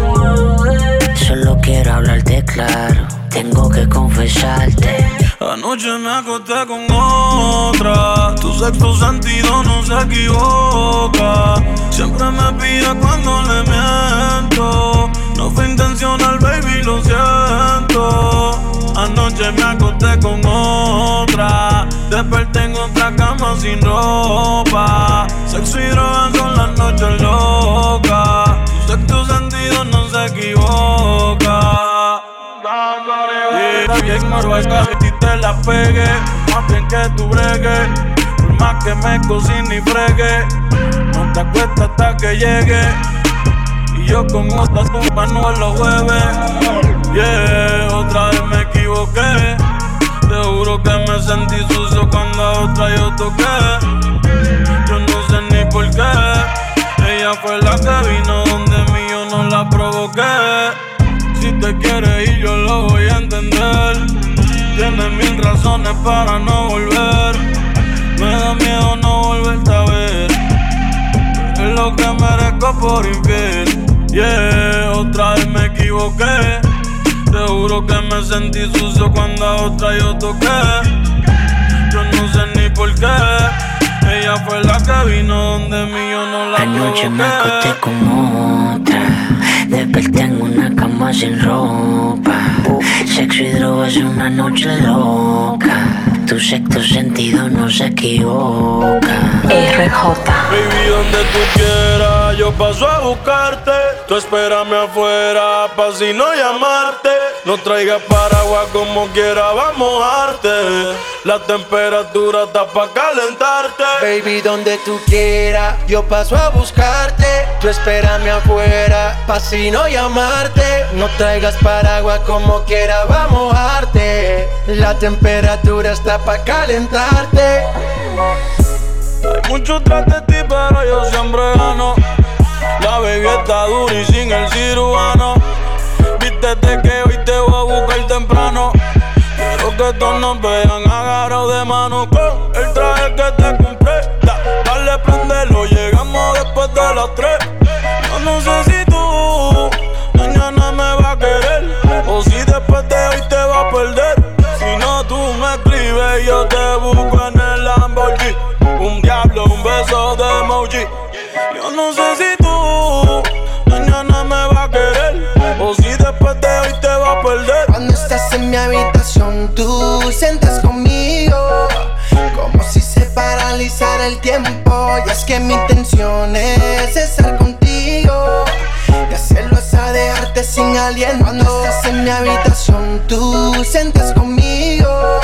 Solo quiero hablarte claro, tengo que confesarte. Anoche me acosté con otra. Tu sexto sentido no se equivoca. Siempre me pide cuando le miento. No fue intencional, baby, lo siento. Anoche me acosté con otra. Desperté en otra cama sin ropa. Sexo y drogas son las noches locas. Tu sexto sentido no se equivoca. Yeah, bien marruecas y te la pegue. Más bien que tú bregues. Por más que me cocine y fregue. No te acuestas hasta que llegue. Y yo con otras compas no los jueves. Yeah, otra vez me equivoqué. Te juro que me sentí sucio cuando a otra yo toqué. Yo no sé ni por qué. Ella fue la que vino donde mí, yo no la provoqué. Si te quieres ir, yo lo voy a entender. Tienes mil razones para no volver. Me da miedo no volverte a ver. Es lo que merezco por infiel. Yeah, otra vez me equivoqué. Te juro que me sentí sucio cuando a otra yo toqué. Yo no sé ni por qué. Ella fue la que vino donde mí, yo no la Anoche me acosté provoqué. con otra. Desperté en una cama sin ropa. Sexo y drogas una noche loca. Tu sexto sentido no se equivoca. RJ. Baby, donde tú quieras, yo paso a buscarte. Tú espérame afuera pa' si no llamarte. No traigas paraguas como quiera, vamos a mojarte. La temperatura está pa' calentarte. Baby, donde tú quieras, yo paso a buscarte. Tú espérame afuera, pa' si no llamarte. No traigas paraguas como quiera, vamos a mojarte. La temperatura está pa' calentarte. Hay mucho tras de ti, pero yo siempre gano. La baby está dura y sin el cirujano. Vístete que hoy te voy a buscar temprano. Quiero que todos nos vean agarrados de mano con el traje que te compré. Da, dale, prendelo, llegamos después de las tres. No sé tú sientes conmigo. Como si se paralizara el tiempo. Y es que mi intención es estar contigo. Y hacerlo es a dejarte sin aliento. Cuando estás en mi habitación, tú sientes conmigo.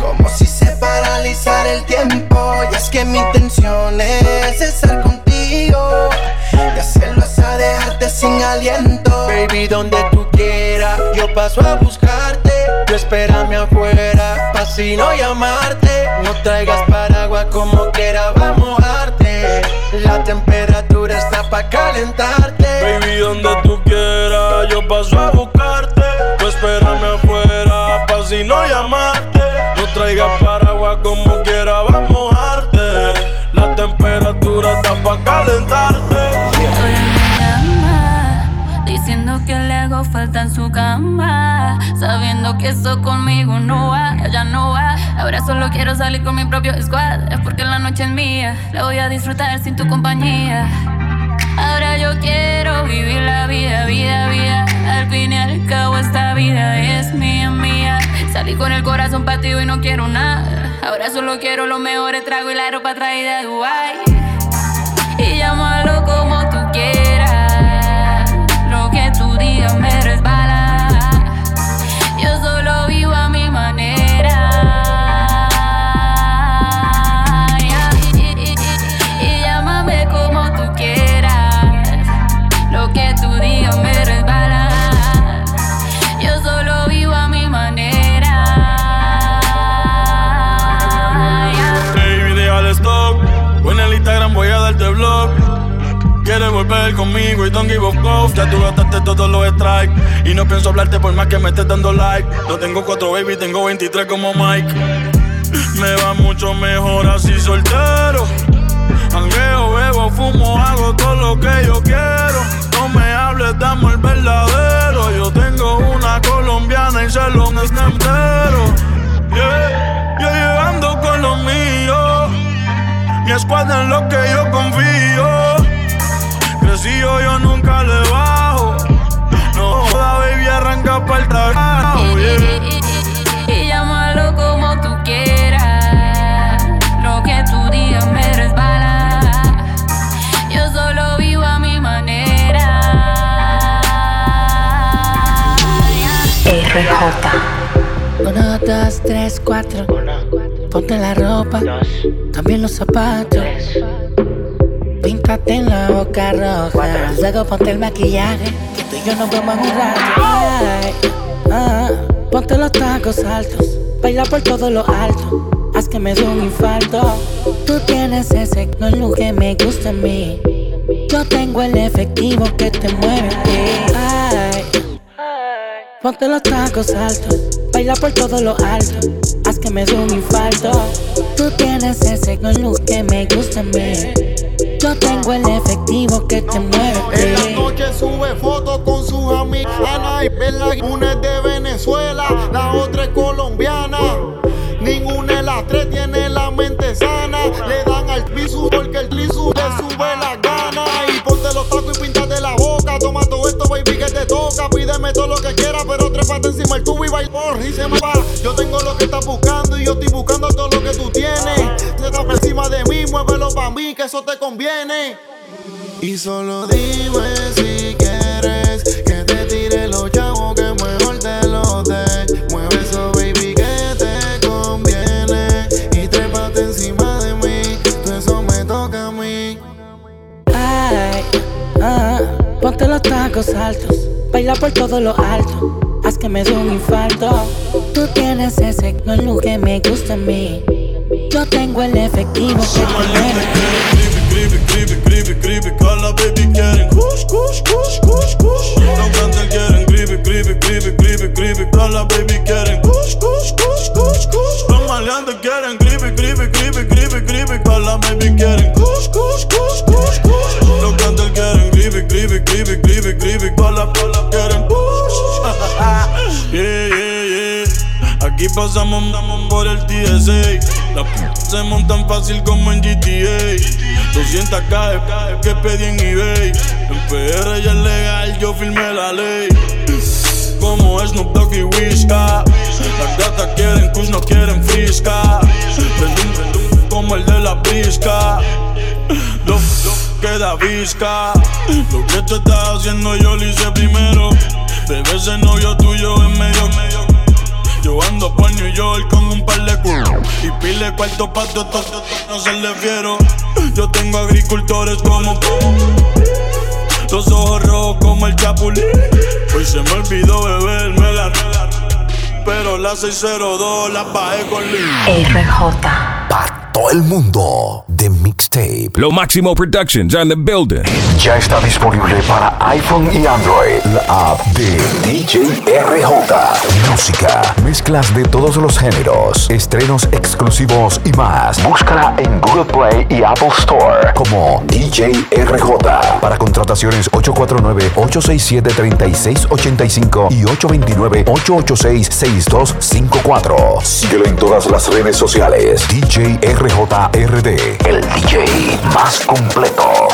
Como si se paralizara el tiempo. Y es que mi intención es estar contigo. Y hacerlo es a dejarte sin aliento. Baby, donde tú quieras, yo paso a buscarte. Tú espérame afuera, pa' si no llamarte. No traigas paraguas como quiera, vamos a mojarte. La temperatura está pa' calentarte. Baby, donde tú quieras, yo paso a buscarte. Tú espérame afuera, pa' si no llamarte. No traigas paraguas como quiera, vamos a mojarte. La temperatura está pa' calentarte. llama, Diciendo que le hago falta en su cama Sabiendo que eso conmigo Ahora solo quiero salir con mi propio squad. Es porque la noche es mía, la voy a disfrutar sin tu compañía. Ahora yo quiero vivir la vida, vida, vida. Al fin y al cabo esta vida es mía, mía. Salí con el corazón partido y no quiero nada. Ahora solo quiero los mejores tragos y la ropa traída de Dubai y llámalo como y don't give a fuck. Ya tú gastaste todos los strikes. Y no pienso hablarte por más que me estés dando like. No tengo cuatro baby, tengo 23 como Mike. Me va mucho mejor así soltero. Hangueo, bebo, fumo, hago todo lo que yo quiero. No me hables, dame el verdadero. Yo tengo una colombiana y se lo entero. Yeah, yo llegando con los míos. Mi escuadra en lo que yo confío. Crecí yo, nunca le bajo. No joda, baby, arranca para el carajo. yeah. Y llámalo como tú quieras. Lo que tú digas me resbala. Yo solo vivo a mi manera. RJ. Uno, dos, tres, cuatro. Ponte la ropa, también los zapatos. Píntate en la boca roja. Luego ponte el maquillaje, que tú y yo nos vemos en un rato. Ah, ponte los tacos altos, baila por todo lo alto. Haz que me dé un infarto. Tú tienes ese look que me gusta a mí. Yo tengo el efectivo que te mueve. Ay, Ponte los tacos altos, baila por todo lo alto, haz que me dé un infarto. Tú tienes ese look que me gusta a mí. Yo tengo el efectivo que te mueve. En la noche sube fotos con sus amigas. Una es de Venezuela, la otra es colombiana. Ninguna de las tres tiene la mente sana. Le dan al piso porque el trisu le sube la gana. Y ponte los tacos y píntate la boca. Toma todo esto, baby, que te toca. Pídeme todo lo que quieras, pero trépate encima el tubo y baila y se me va. Yo tengo lo que estás buscando y yo estoy buscando todo lo que tú tienes. Que eso te conviene. Y solo dime si quieres que te tire los chavos que mejor te los dé. Mueve eso, baby, que te conviene. Y trépate encima de mí, todo eso me toca a mí. Ay, ah, ponte los tacos altos, baila por todo lo alto, haz que me dé un infarto. Tú tienes ese no look que me gusta a mí. Yo tengo el efectivo que Creepy, creepy, creepy, creepy, call baby quieren kush, kush, kush, kush, kush. No cantan quieren creepy, creepy, creepy, creepy, creepy, call baby quieren kush, kush, kush, kush, kush. Los maleantes quieren creepy, creepy, creepy, creepy, creepy, call baby quieren kush, kush, kush, kush, kush. No cantan quieren creepy, creepy, creepy, creepy, creepy, call quieren kush. Yeah, yeah, yeah. Aquí pasamos por el TSA. Las p se montan fácil como en GTA. 200 cae que pedí en eBay. En PR ya es legal, yo firmé la ley. Como Snoop Dogg y Whisca. Las gatas quieren kush, no quieren frisca. Como el de la brisca. Lo, lo queda visca. Lo que tú estás haciendo yo lo hice primero. Bebé, ese novio tuyo en medio, medio. Yo ando por New York con un par de culos. Y pile cuarto pa' todo, no se le fiero Yo tengo agricultores como Los ojos rojos como el chapulín. Hoy se me olvidó beberme la Pero la 602 la bajé con Lee RJ Para todo el mundo Mixtape Lo Máximo Productions on the building. Ya está disponible para iPhone y Android. La app de DJ RJ Música, mezclas de todos los géneros Estrenos exclusivos y más. Búscala en Google Play y Apple Store Como DJ RJ Para contrataciones 849-867-3685 y 829-886-6254 Síguelo en todas las redes sociales. DJ RJRD El DJ más completo